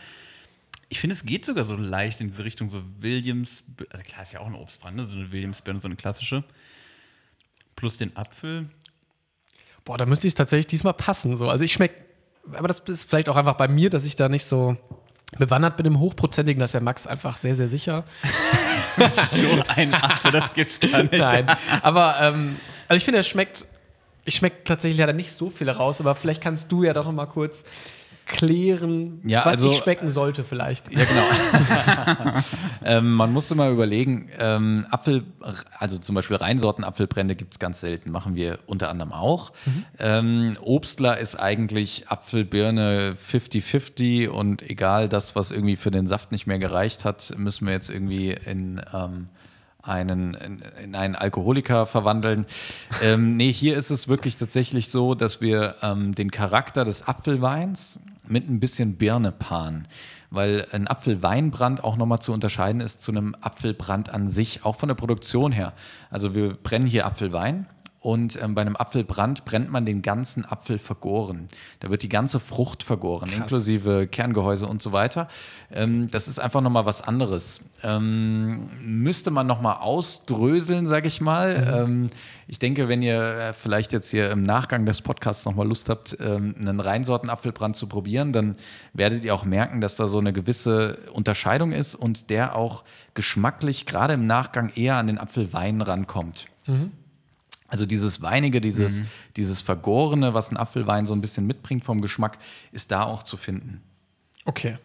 Ich finde, es geht sogar so leicht in diese Richtung, so Williams, also klar, ist ja auch ein Obstbrand, ne? so eine Williams-Birne, so eine klassische. Plus den Apfel. Boah, da müsste ich tatsächlich diesmal passen. So. Also ich schmecke, aber das ist vielleicht auch einfach bei mir, dass ich da nicht so bewandert bin im Hochprozentigen, das ist ja Max einfach sehr, sehr sicher. so ein Apfel, das gibt's gar nicht. Nein, aber ähm, also ich finde, es schmeckt, ich schmecke tatsächlich leider nicht so viel raus, aber vielleicht kannst du ja doch noch mal kurz klären, Ja, was also- ich schmecken sollte vielleicht. Ja, genau. ähm, man muss immer überlegen, ähm, Apfel, also zum Beispiel Reinsorten Apfelbrände gibt es ganz selten, machen wir unter anderem auch. Ähm, Obstler ist eigentlich Apfel, Birne 50-50 und egal das, was irgendwie für den Saft nicht mehr gereicht hat, müssen wir jetzt irgendwie in ähm, einen, in, in einen Alkoholiker verwandeln. ähm, nee, hier ist es wirklich tatsächlich so, dass wir ähm, den Charakter des Apfelweins mit ein bisschen Birne paaren. Weil ein Apfelweinbrand auch nochmal zu unterscheiden ist zu einem Apfelbrand an sich, auch von der Produktion her. Also wir brennen hier Apfelwein und ähm, bei einem Apfelbrand brennt man den ganzen Apfel vergoren. Da wird die ganze Frucht vergoren, inklusive Kerngehäuse und so weiter. Ähm, das ist einfach nochmal was anderes. Ähm, müsste man nochmal ausdröseln, sage ich mal. Ähm, ich denke, wenn ihr äh, vielleicht jetzt hier im Nachgang des Podcasts nochmal Lust habt, ähm, einen Reinsorten-Apfelbrand zu probieren, dann werdet ihr auch merken, dass da so eine gewisse Unterscheidung ist und der auch geschmacklich gerade im Nachgang eher an den Apfelwein rankommt. Also dieses Weinige, dieses, dieses Vergorene, was ein Apfelwein so ein bisschen mitbringt vom Geschmack, ist da auch zu finden. Okay.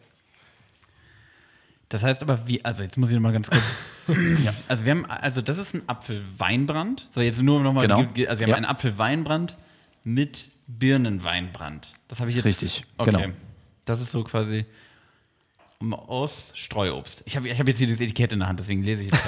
Das heißt aber, wie, also jetzt muss ich noch mal ganz kurz. ja, also wir haben, also das ist ein Apfelweinbrand. So, jetzt nur nochmal, Genau. also wir haben Ja. einen Apfelweinbrand mit Birnenweinbrand. Das habe ich jetzt. Richtig, okay. genau. Das ist so quasi aus Streuobst. Ich habe ich hab jetzt hier das Etikett in der Hand, deswegen lese ich jetzt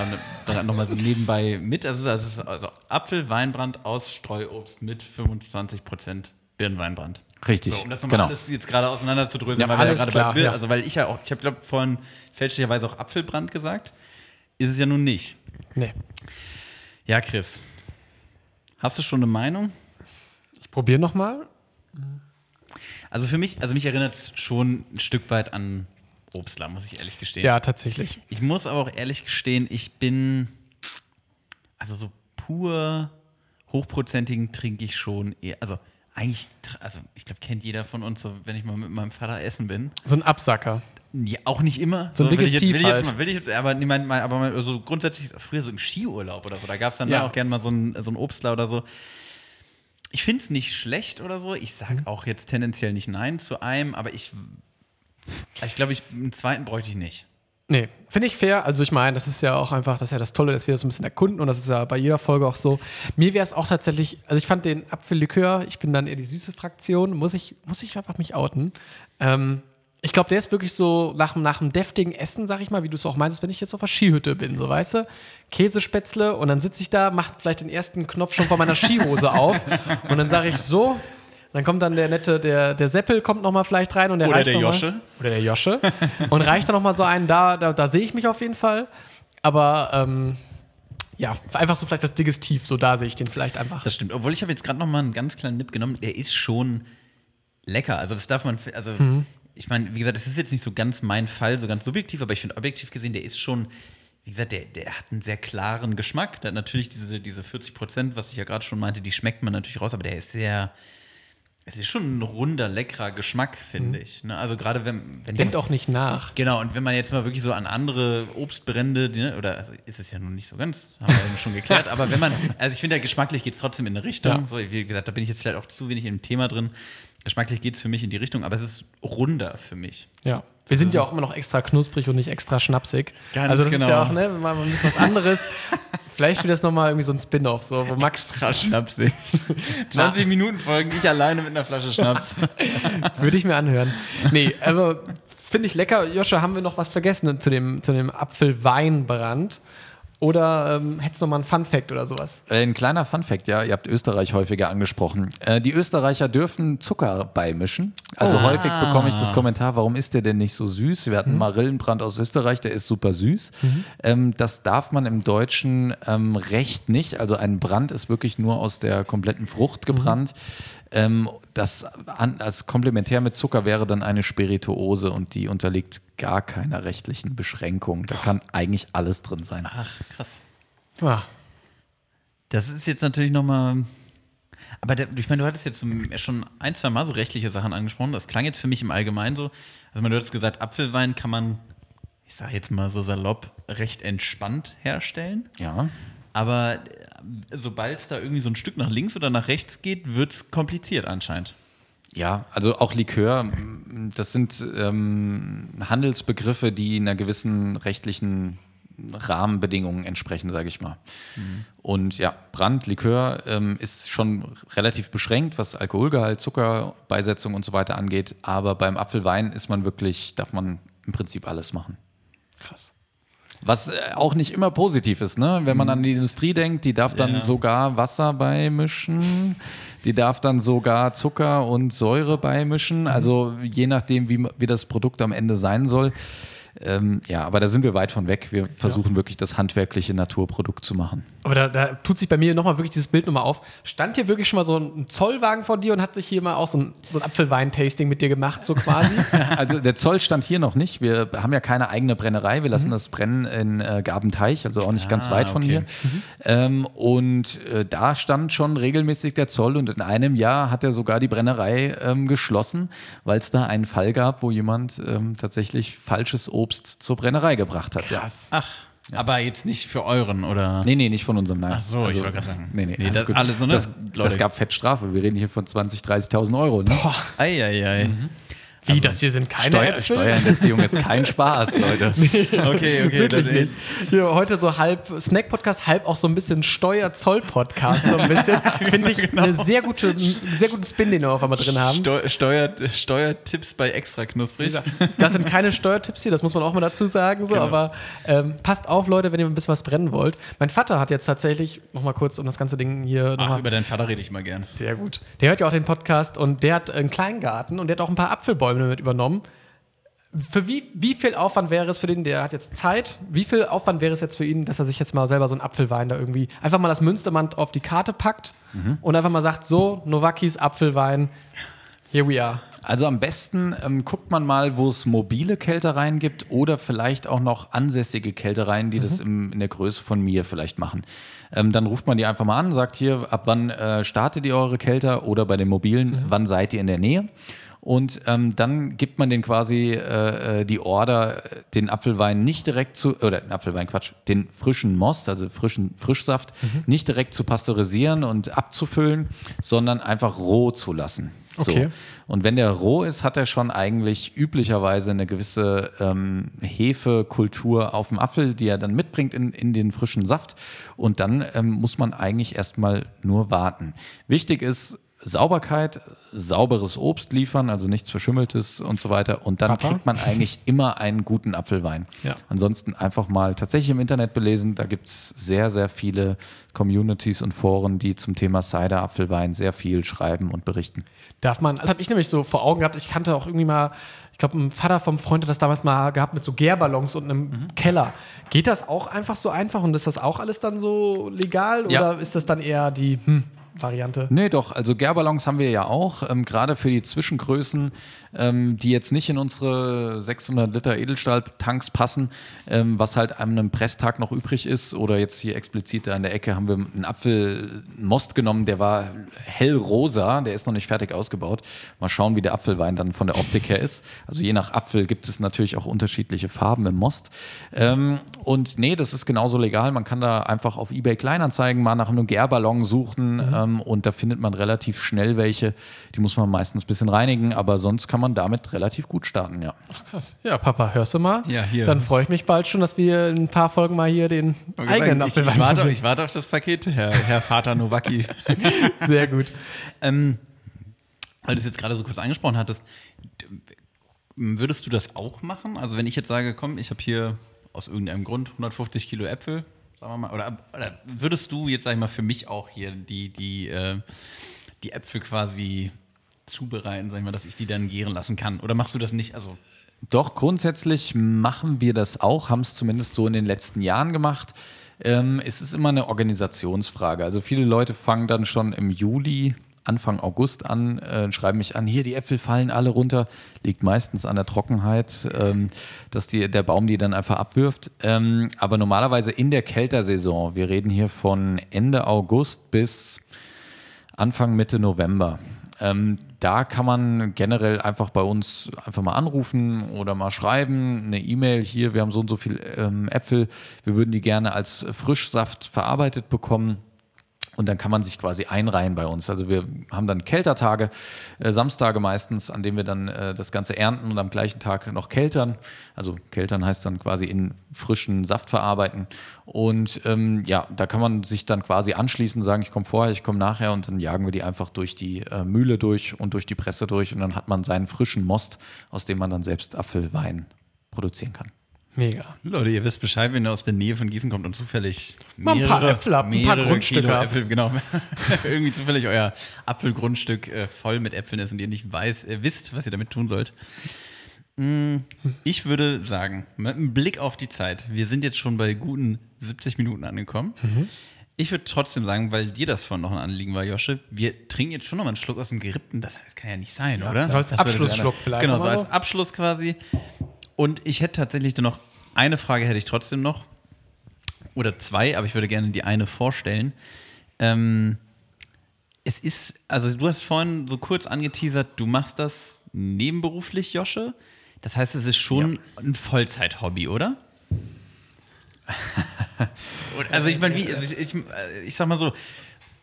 gerade nochmal so nebenbei mit. Also, das ist also Apfelweinbrand aus Streuobst mit 25% Birnenweinbrand. Richtig, So, um das nochmal genau. alles jetzt gerade auseinanderzudröseln, Ja, weil wir ja alles gerade klar, bei Bir- ja. also weil ich ja auch, ich habe glaube vorhin fälschlicherweise auch Apfelbrand gesagt, ist es ja nun nicht. Nee. Ja, Chris, hast du schon eine Meinung? Ich probiere nochmal. Also für mich, also mich erinnert es schon ein Stück weit an Obstler, muss ich ehrlich gestehen. Ja, tatsächlich. Ich muss aber auch ehrlich gestehen, ich bin, also so pur hochprozentigen trinke ich schon eher, also eigentlich, also ich glaube, kennt jeder von uns, so, wenn ich mal mit meinem Vater essen bin. So ein Absacker. Ja, auch nicht immer. So ein will ich jetzt, will ich jetzt halt. mal, will ich jetzt, aber, nee, mein, mein, aber mein, also grundsätzlich früher so im Skiurlaub oder so, da gab es dann Ja. da auch gerne mal so ein, so ein Obstler oder so. Ich finde es nicht schlecht oder so. Ich Mhm. sage auch jetzt tendenziell nicht Nein zu einem, aber ich, ich glaube, ich, einen zweiten bräuchte ich nicht. Nee, finde ich fair. Also ich meine, das ist ja auch einfach, das ist ja das Tolle, dass wir das ein bisschen erkunden und das ist ja bei jeder Folge auch so. Mir wäre es auch tatsächlich, also ich fand den Apfellikör, ich bin dann eher die süße Fraktion, muss ich, muss ich einfach mich outen. Ähm, ich glaube, der ist wirklich so nach, nach einem deftigen Essen, sag ich mal, wie du es auch meintest, wenn ich jetzt auf der Skihütte bin, so weißt du, Käsespätzle und dann sitze ich da, macht vielleicht den ersten Knopf schon von meiner Skihose auf und dann sage ich so, dann kommt dann der nette, der, der Seppel kommt noch mal vielleicht rein und der Oder reicht der noch mal- Josche. oder der Josche. Und reicht dann noch mal so einen, da, da, da sehe ich mich auf jeden Fall. Aber ähm, ja, einfach so vielleicht das Digestiv, so da sehe ich den vielleicht einfach. Das stimmt. Obwohl ich habe jetzt gerade noch mal einen ganz kleinen Nipp genommen. Der ist schon lecker. Also das darf man, also Mhm. ich meine, wie gesagt, es ist jetzt nicht so ganz mein Fall, so ganz subjektiv, aber ich finde objektiv gesehen, der ist schon, wie gesagt, der, der hat einen sehr klaren Geschmack. Der hat natürlich diese, diese 40 Prozent, was ich ja gerade schon meinte, die schmeckt man natürlich raus, aber der ist sehr, es ist schon ein runder, leckerer Geschmack, finde ich. Ne? Also gerade wenn, wenn Denkt auch nicht nach. Genau, und wenn man jetzt mal wirklich so an andere Obstbrände, ne, oder also ist es ja nun nicht so ganz, haben wir eben schon geklärt, aber wenn man, also ich finde, ja, geschmacklich geht es trotzdem in eine Richtung. Ja. So, wie gesagt, da bin ich jetzt vielleicht auch zu wenig im Thema drin. Geschmacklich geht es für mich in die Richtung, aber es ist runder für mich. Ja. Wir sind ja auch immer noch extra knusprig und nicht extra schnapsig. Ganz also das genau. ist ja auch, ne, mal ein bisschen was anderes. Vielleicht wird das nochmal irgendwie so ein Spin-off, so, wo Max, Schnapsig. 20 Minuten Folgen, ich alleine mit einer Flasche Schnaps. würde ich mir anhören. Nee, aber finde ich lecker. Joscha, haben wir noch was vergessen zu dem, zu dem Apfelweinbrand? Oder ähm, hättest du noch mal einen Fun-Fact oder sowas? Äh, Ein kleiner Funfact, ja, ihr habt Österreich häufiger angesprochen. Äh, die Österreicher dürfen Zucker beimischen. Also Oh. häufig bekomme ich das Kommentar, warum ist der denn nicht so süß? Wir Mhm. hatten Marillenbrand aus Österreich, der ist super süß. Ähm, das darf man im Deutschen ähm, Recht nicht. Also ein Brand ist wirklich nur aus der kompletten Frucht Mhm. Ähm, das an, als komplementär mit Zucker wäre dann eine Spirituose und die unterliegt gar keiner rechtlichen Beschränkung. Da kann eigentlich alles drin sein. Ach, krass. Ah, Das ist jetzt natürlich nochmal. Aber der, ich meine, du hattest jetzt schon ein, zwei Mal so rechtliche Sachen angesprochen. Das klang jetzt für mich im Allgemeinen so. Also, meine, du hattest gesagt, Apfelwein kann man, ich sage jetzt mal so salopp, recht entspannt herstellen. Ja. Aber sobald es da irgendwie so ein Stück nach links oder nach rechts geht, wird es kompliziert anscheinend. Ja, also auch Likör, das sind ähm, Handelsbegriffe, die einer gewissen rechtlichen Rahmenbedingungen entsprechen, sage ich mal. Und ja, Brand, Likör ähm, ist schon relativ beschränkt, was Alkoholgehalt, Zuckerbeisetzung und so weiter angeht. Aber beim Apfelwein ist man wirklich, darf man im Prinzip alles machen. krass. Was äh, auch nicht immer positiv ist, ne? Wenn man an die Industrie denkt, die darf dann Ja. sogar Wasser beimischen, die darf dann sogar Zucker und Säure beimischen, also je nachdem, wie, wie das Produkt am Ende sein soll. Ähm, ja, aber da sind wir weit von weg. Wir versuchen wirklich das handwerkliche Naturprodukt zu machen. Aber da, da tut sich bei mir nochmal wirklich dieses Bild nochmal auf. Stand hier wirklich schon mal so ein Zollwagen vor dir und hat sich hier mal auch so ein, so ein Apfelwein-Tasting mit dir gemacht, so quasi? Also der Zoll stand hier noch nicht. Wir haben ja keine eigene Brennerei. Wir lassen das brennen in äh, Gabenteich, also auch nicht ganz Ah, weit von okay. hier. Ähm, und äh, da stand schon regelmäßig der Zoll und in einem Jahr hat er sogar die Brennerei ähm, geschlossen, weil es da einen Fall gab, wo jemand ähm, tatsächlich falsches Obst zur Brennerei gebracht hat. Ja. Ach, aber jetzt nicht für euren, oder? Nee, nee, nicht von unserem, nein. Also, Ach so, ich wollte gerade sagen. Nee, nee, Nee, alles das- gut. alle so, ne? das, das gab Fettstrafe. Wir reden hier von 20.000, 30.000 Euro. Ne? Eieiei. Wie, das hier sind keine Steuer, Äpfel? Steuerhinterziehung ist kein Spaß, Leute. Okay, okay. Wirklich das- nicht. Hier heute so halb Snack-Podcast, halb auch so ein bisschen Steuer-Zoll-Podcast. So ein bisschen. Finde ich eine sehr gute, einen sehr guten Spin, den wir auf einmal drin haben. Steu Steuert, Steuertipps bei extra knusprig. Das sind keine Steuertipps hier, das muss man auch mal dazu sagen. So, Genau. Aber ähm, passt auf, Leute, wenn ihr ein bisschen was brennen wollt. Mein Vater hat jetzt tatsächlich, noch mal kurz, um das ganze Ding hier Ach, über deinen Vater rede ich mal gern. Sehr gut. Der hört ja auch den Podcast und der hat einen Kleingarten und der hat auch ein paar Apfelbäume mit übernommen. Für wie, wie viel Aufwand wäre es für den, der hat jetzt Zeit, wie viel Aufwand wäre es jetzt für ihn, dass er sich jetzt mal selber so einen Apfelwein da irgendwie, einfach mal das Münstermand auf die Karte packt und einfach mal sagt, so, Novakis Apfelwein, here we are. Also am besten ähm, guckt man mal, wo es mobile Kältereien gibt oder vielleicht auch noch ansässige Kältereien, die das im, in der Größe von mir vielleicht machen. Ähm, dann ruft man die einfach mal an, sagt hier, ab wann äh, startet ihr eure Kälter oder bei den mobilen, wann seid ihr in der Nähe? Und ähm, dann gibt man den quasi äh, äh, die Order, den Apfelwein nicht direkt zu, oder den Apfelwein, Quatsch, den frischen Most, also frischen Frischsaft, nicht direkt zu pasteurisieren und abzufüllen, sondern einfach roh zu lassen. Okay. So. Und wenn der roh ist, hat er schon eigentlich üblicherweise eine gewisse ähm, Hefekultur auf dem Apfel, die er dann mitbringt in, in den frischen Saft. Und dann ähm, muss man eigentlich erstmal nur warten. Wichtig ist, Sauberkeit, sauberes Obst liefern, also nichts Verschimmeltes und so weiter. Und dann Papa? kriegt man eigentlich immer einen guten Apfelwein. Ja. Ansonsten einfach mal tatsächlich im Internet belesen. Da gibt es sehr, sehr viele Communities und Foren, die zum Thema Cider, Apfelwein sehr viel schreiben und berichten. Darf man, das habe ich nämlich so vor Augen gehabt. Ich kannte auch irgendwie mal, ich glaube, ein Vater vom Freund hat das damals mal gehabt mit so Gärballons und einem Mhm. Keller. Geht das auch einfach so einfach und ist das auch alles dann so legal Ja. oder ist das dann eher die hm, Variante? Nee, doch. Also Gärballons haben wir ja auch, ähm, gerade für die Zwischengrößen, ähm, die jetzt nicht in unsere 600 Liter Edelstahltanks passen, ähm, was halt an einem Presstag noch übrig ist. Oder jetzt hier explizit da in der Ecke haben wir einen Apfelmost genommen, der war hellrosa, der ist noch nicht fertig ausgebaut. Mal schauen, wie der Apfelwein dann von der Optik her ist. Also je nach Apfel gibt es natürlich auch unterschiedliche Farben im Most. Ähm, und nee, das ist genauso legal. Man kann da einfach auf eBay Kleinanzeigen mal nach einem Gärballon suchen ähm, und da findet man relativ schnell welche. Die muss man meistens ein bisschen reinigen, aber sonst kann man damit relativ gut starten, ja. Ach krass. Ja, Papa, hörst du mal? Ja, hier. Dann freue ich mich bald schon, dass wir in ein paar Folgen mal hier den eigenen ich, ich, Apfelwein warte, ich warte auf das Paket, Herr, Herr Vater Nowacki. Sehr gut. ähm, weil du es jetzt gerade so kurz angesprochen hattest, würdest du das auch machen? Also wenn ich jetzt sage, komm, ich habe hier aus irgendeinem Grund 150 Kilo Äpfel, sagen wir mal, oder, oder würdest du jetzt, sag ich mal, für mich auch hier die, die, äh, die Äpfel quasi zubereiten, sag ich mal, dass ich die dann gären lassen kann? Oder machst du das nicht? Also, Doch, grundsätzlich machen wir das auch, haben es zumindest so in den letzten Jahren gemacht. Ähm, es ist immer eine Organisationsfrage. Also viele Leute fangen dann schon im Juli, Anfang August an, äh, schreiben mich an, hier, die Äpfel fallen alle runter. Liegt meistens an der Trockenheit, ähm, dass die, der Baum die dann einfach abwirft. Ähm, aber normalerweise in der Kältersaison, wir reden hier von Ende August bis Anfang Mitte November. Ähm, da kann man generell einfach bei uns einfach mal anrufen oder mal schreiben, eine E-Mail hier, wir haben so und so viel ähm, Äpfel, wir würden die gerne als Frischsaft verarbeitet bekommen. Und dann kann man sich quasi einreihen bei uns. Also wir haben dann Kältertage, äh, Samstage meistens, an denen wir dann äh, das Ganze ernten und am gleichen Tag noch keltern. Also keltern heißt dann quasi in frischen Saft verarbeiten. Und ähm, ja, da kann man sich dann quasi anschließen, sagen, ich komme vorher, ich komme nachher und dann jagen wir die einfach durch die äh, Mühle durch und durch die Presse durch und dann hat man seinen frischen Most, aus dem man dann selbst Apfelwein produzieren kann. Mega. Leute, ihr wisst Bescheid, wenn ihr aus der Nähe von Gießen kommt und zufällig Mal ein paar Äpfel habt, ein paar mehrere Grundstücke. Äpfel, genau, irgendwie zufällig euer Apfelgrundstück äh, voll mit Äpfeln ist und ihr nicht weiß, äh, wisst, was ihr damit tun sollt. Mm, Ich würde sagen, mit einem Blick auf die Zeit, wir sind jetzt schon bei guten 70 Minuten angekommen. Mhm. Ich würde trotzdem sagen, weil dir das vorhin noch ein Anliegen war, Josche, wir trinken jetzt schon noch mal einen Schluck aus dem Gerippten. Das kann ja nicht sein, oder? so als Abschlussschluck vielleicht Genau, so als. Abschluss quasi. Und ich hätte tatsächlich dann noch eine Frage, hätte ich trotzdem noch. Oder zwei, aber ich würde gerne die eine vorstellen. Ähm, es ist, also du hast vorhin so kurz angeteasert, du machst das nebenberuflich, Josche. Das heißt, es ist schon ein Vollzeit-Hobby, oder? Also ich meine, wie, also ich, ich, ich sag mal so,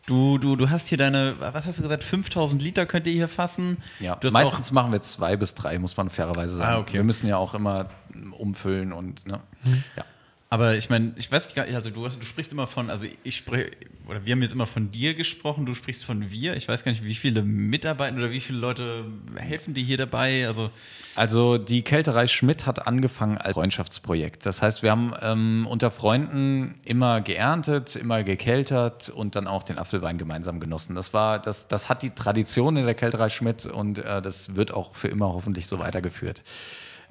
du, du, du hast hier deine, was hast du gesagt, 5000 Liter könnt ihr hier fassen. Ja, meistens machen wir zwei bis drei, muss man fairerweise sagen. Ah, okay. Wir müssen ja auch immer mm, umfüllen und ne? ja. Aber ich meine, ich weiß gar nicht, also du, du sprichst immer von, also ich spreche, oder wir haben jetzt immer von dir gesprochen, du sprichst von wir. Ich weiß gar nicht, wie viele Mitarbeiter oder wie viele Leute helfen dir hier dabei? Also, Also die Kälterei Schmidt hat angefangen als Freundschaftsprojekt. Das heißt, wir haben ähm, unter Freunden immer geerntet, immer gekeltert und dann auch den Apfelwein gemeinsam genossen. Das war, das, das hat die Tradition in der Kälterei Schmidt und äh, das wird auch für immer hoffentlich so weitergeführt.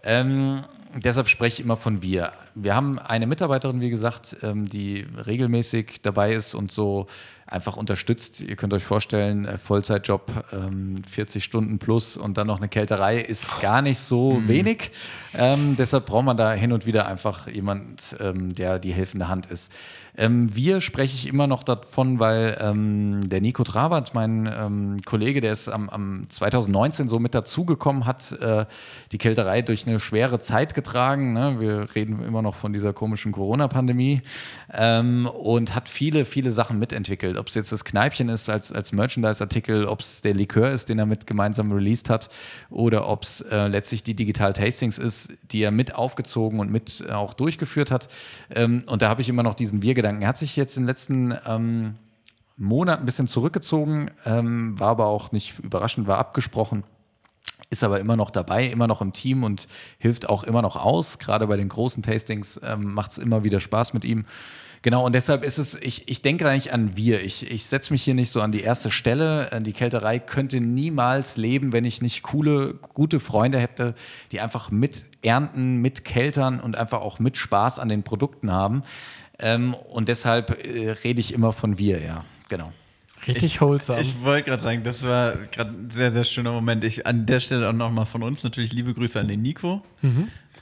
Ähm, deshalb spreche ich immer von wir. Wir haben eine Mitarbeiterin, wie gesagt, ähm, die regelmäßig dabei ist und so einfach unterstützt. Ihr könnt euch vorstellen, äh, Vollzeitjob, ähm, 40 Stunden plus und dann noch eine Kälterei ist gar nicht so wenig. Ähm, deshalb braucht man da hin und wieder einfach jemand, ähm, der die helfende Hand ist. Ähm, wir spreche ich immer noch davon, weil ähm, der Nico Trabert, mein ähm, Kollege, der ist am, am 2019 so mit dazugekommen, hat äh, die Kälterei durch eine schwere Zeit getragen. Ne? Wir reden immer noch von dieser komischen Corona-Pandemie ähm, und hat viele, viele Sachen mitentwickelt. Ob es jetzt das Kneipchen ist als, als Merchandise-Artikel, ob es der Likör ist, den er mit gemeinsam released hat, oder ob es äh, letztlich die Digital Tastings ist, die er mit aufgezogen und mit äh, auch durchgeführt hat. Ähm, und da habe ich immer noch diesen Wir-Gedanken. Er hat sich jetzt in den letzten ähm, Monaten ein bisschen zurückgezogen, ähm, war aber auch nicht überraschend, war abgesprochen ist aber immer noch dabei, immer noch im Team und hilft auch immer noch aus. Gerade bei den großen Tastings ähm, macht es immer wieder Spaß mit ihm. Genau, und deshalb ist es, ich, ich denke da nicht an wir. Ich, ich setze mich hier nicht so an die erste Stelle. Äh, Die Kälterei könnte niemals leben, wenn ich nicht coole, gute Freunde hätte, die einfach mit ernten, mit keltern und einfach auch mit Spaß an den Produkten haben. Ähm, und deshalb äh, rede ich immer von wir, ja. Genau. Richtig wholesome. ich wollte gerade sagen, das war gerade ein sehr, sehr schöner Moment. Ich, an der Stelle auch nochmal von uns natürlich liebe Grüße an den Nico.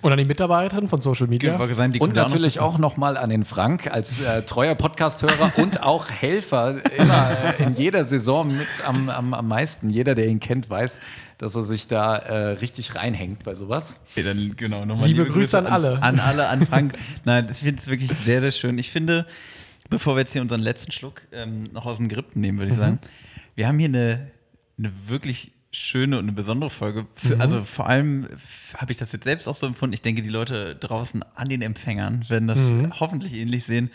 Und an die Mitarbeiterin von Social Media. Sagen, die Und natürlich auch nochmal an den Frank als äh, treuer Podcast-Hörer und auch Helfer immer äh, in jeder Saison mit am, am, am meisten. Jeder, der ihn kennt, weiß, dass er sich da äh, richtig reinhängt bei sowas. Okay, dann genau nochmal Liebe Grüße an alle. An alle, an Frank. Nein, ich finde es wirklich sehr, sehr schön. Ich finde, bevor wir jetzt hier unseren letzten Schluck ähm, noch aus dem Gerippten nehmen, würde ich sagen, wir haben hier eine, eine wirklich schöne und eine besondere Folge. Für, Also vor allem habe ich das jetzt selbst auch so empfunden. Ich denke, die Leute draußen an den Empfängern werden das hoffentlich ähnlich sehen.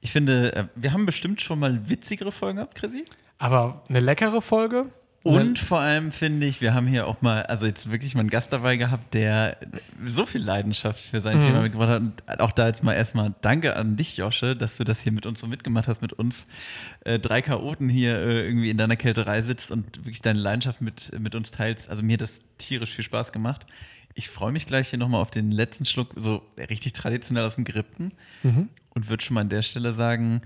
Ich finde, äh, wir haben bestimmt schon mal witzigere Folgen gehabt, Chrissy. Aber eine leckere Folge Und vor allem finde ich, wir haben hier auch mal, also jetzt wirklich mal einen Gast dabei gehabt, der so viel Leidenschaft für sein Mhm. Thema mitgebracht hat. Und auch da jetzt mal erstmal Danke an dich, Josche, dass du das hier mit uns so mitgemacht hast, mit uns äh, drei Chaoten hier äh, irgendwie in deiner Kälterei sitzt und wirklich deine Leidenschaft mit, mit uns teilst. Also mir hat das tierisch viel Spaß gemacht. Ich freue mich gleich hier nochmal auf den letzten Schluck, so richtig traditionell aus dem Gerippten. Mhm. Und würde schon mal an der Stelle sagen,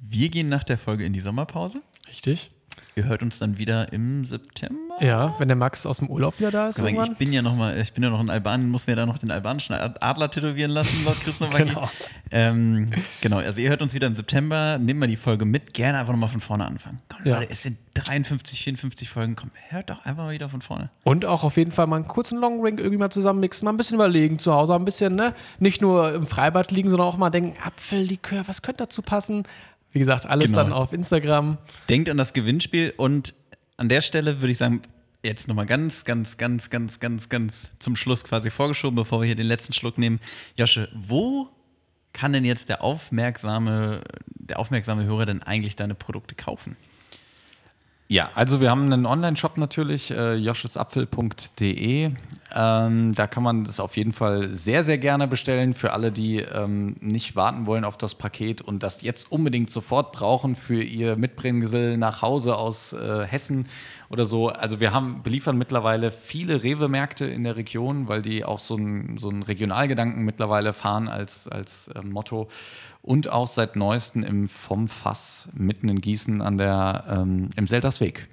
wir gehen nach der Folge in die Sommerpause. Richtig. Ihr hört uns dann wieder im September. Ja, wenn der Max aus dem Urlaub wieder da ist. Ich, sagen, ich bin ja noch mal, ich bin ja noch in Albanien, muss mir da noch den albanischen Adler tätowieren lassen, laut Chris Nowacki. Genau. Ähm, genau, also ihr hört uns wieder im September. Nehmt mal die Folge mit. Gerne einfach nochmal von vorne anfangen. Komm, Ja. Leute, es sind 53, 54 Folgen. Komm, hört doch einfach mal wieder von vorne. Und auch auf jeden Fall mal einen kurzen Long Ring irgendwie mal zusammen mixen, mal ein bisschen überlegen zu Hause, ein bisschen, ne? Nicht nur im Freibad liegen, sondern auch mal denken, Apfellikör, was könnte dazu passen? Wie gesagt, alles Genau. dann auf Instagram. Denkt an das Gewinnspiel und an der Stelle würde ich sagen, jetzt nochmal ganz, ganz, ganz, ganz, ganz, ganz zum Schluss quasi vorgeschoben, bevor wir hier den letzten Schluck nehmen. Josche, wo kann denn jetzt der aufmerksame, der aufmerksame Hörer denn eigentlich deine Produkte kaufen? Ja, also wir haben einen Online-Shop natürlich, äh, joschesapfel.de. Ähm, da kann man das auf jeden Fall sehr, sehr gerne bestellen für alle, die ähm, nicht warten wollen auf das Paket und das jetzt unbedingt sofort brauchen für ihr Mitbringsel nach Hause aus äh, Hessen oder so. Also wir haben beliefern mittlerweile viele Rewe-Märkte in der Region, weil die auch so einen so einen Regionalgedanken mittlerweile fahren als, als äh, Motto. Und auch seit neuestem im Vom Fass mitten in Gießen an der, ähm, im Seltersweg.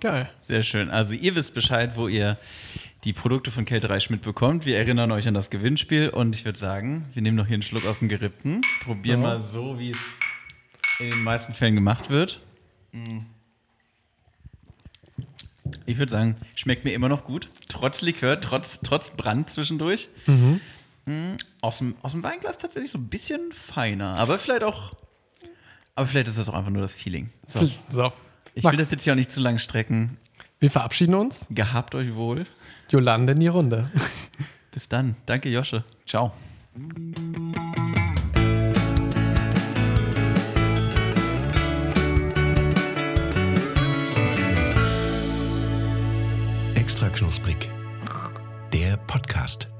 Geil. Sehr schön. Also ihr wisst Bescheid, wo ihr die Produkte von Kälterei Schmidt bekommt. Wir erinnern euch an das Gewinnspiel und ich würde sagen, wir nehmen noch hier einen Schluck aus dem Gerippten. Probieren mal so, wie es in den meisten Fällen gemacht wird. Mm. Ich würde sagen, schmeckt mir immer noch gut. Trotz Likör, trotz, trotz Brand zwischendurch. Mm, Aus, dem, aus dem Weinglas tatsächlich so ein bisschen feiner. Aber vielleicht auch. Aber vielleicht ist das auch einfach nur das Feeling. So. So. Ich Max, will das jetzt hier auch nicht zu lang strecken. wir verabschieden uns. Gehabt euch wohl. Jolande in die Runde. Bis dann. Danke, Josche. Ciao. Jahresblick. Der Podcast.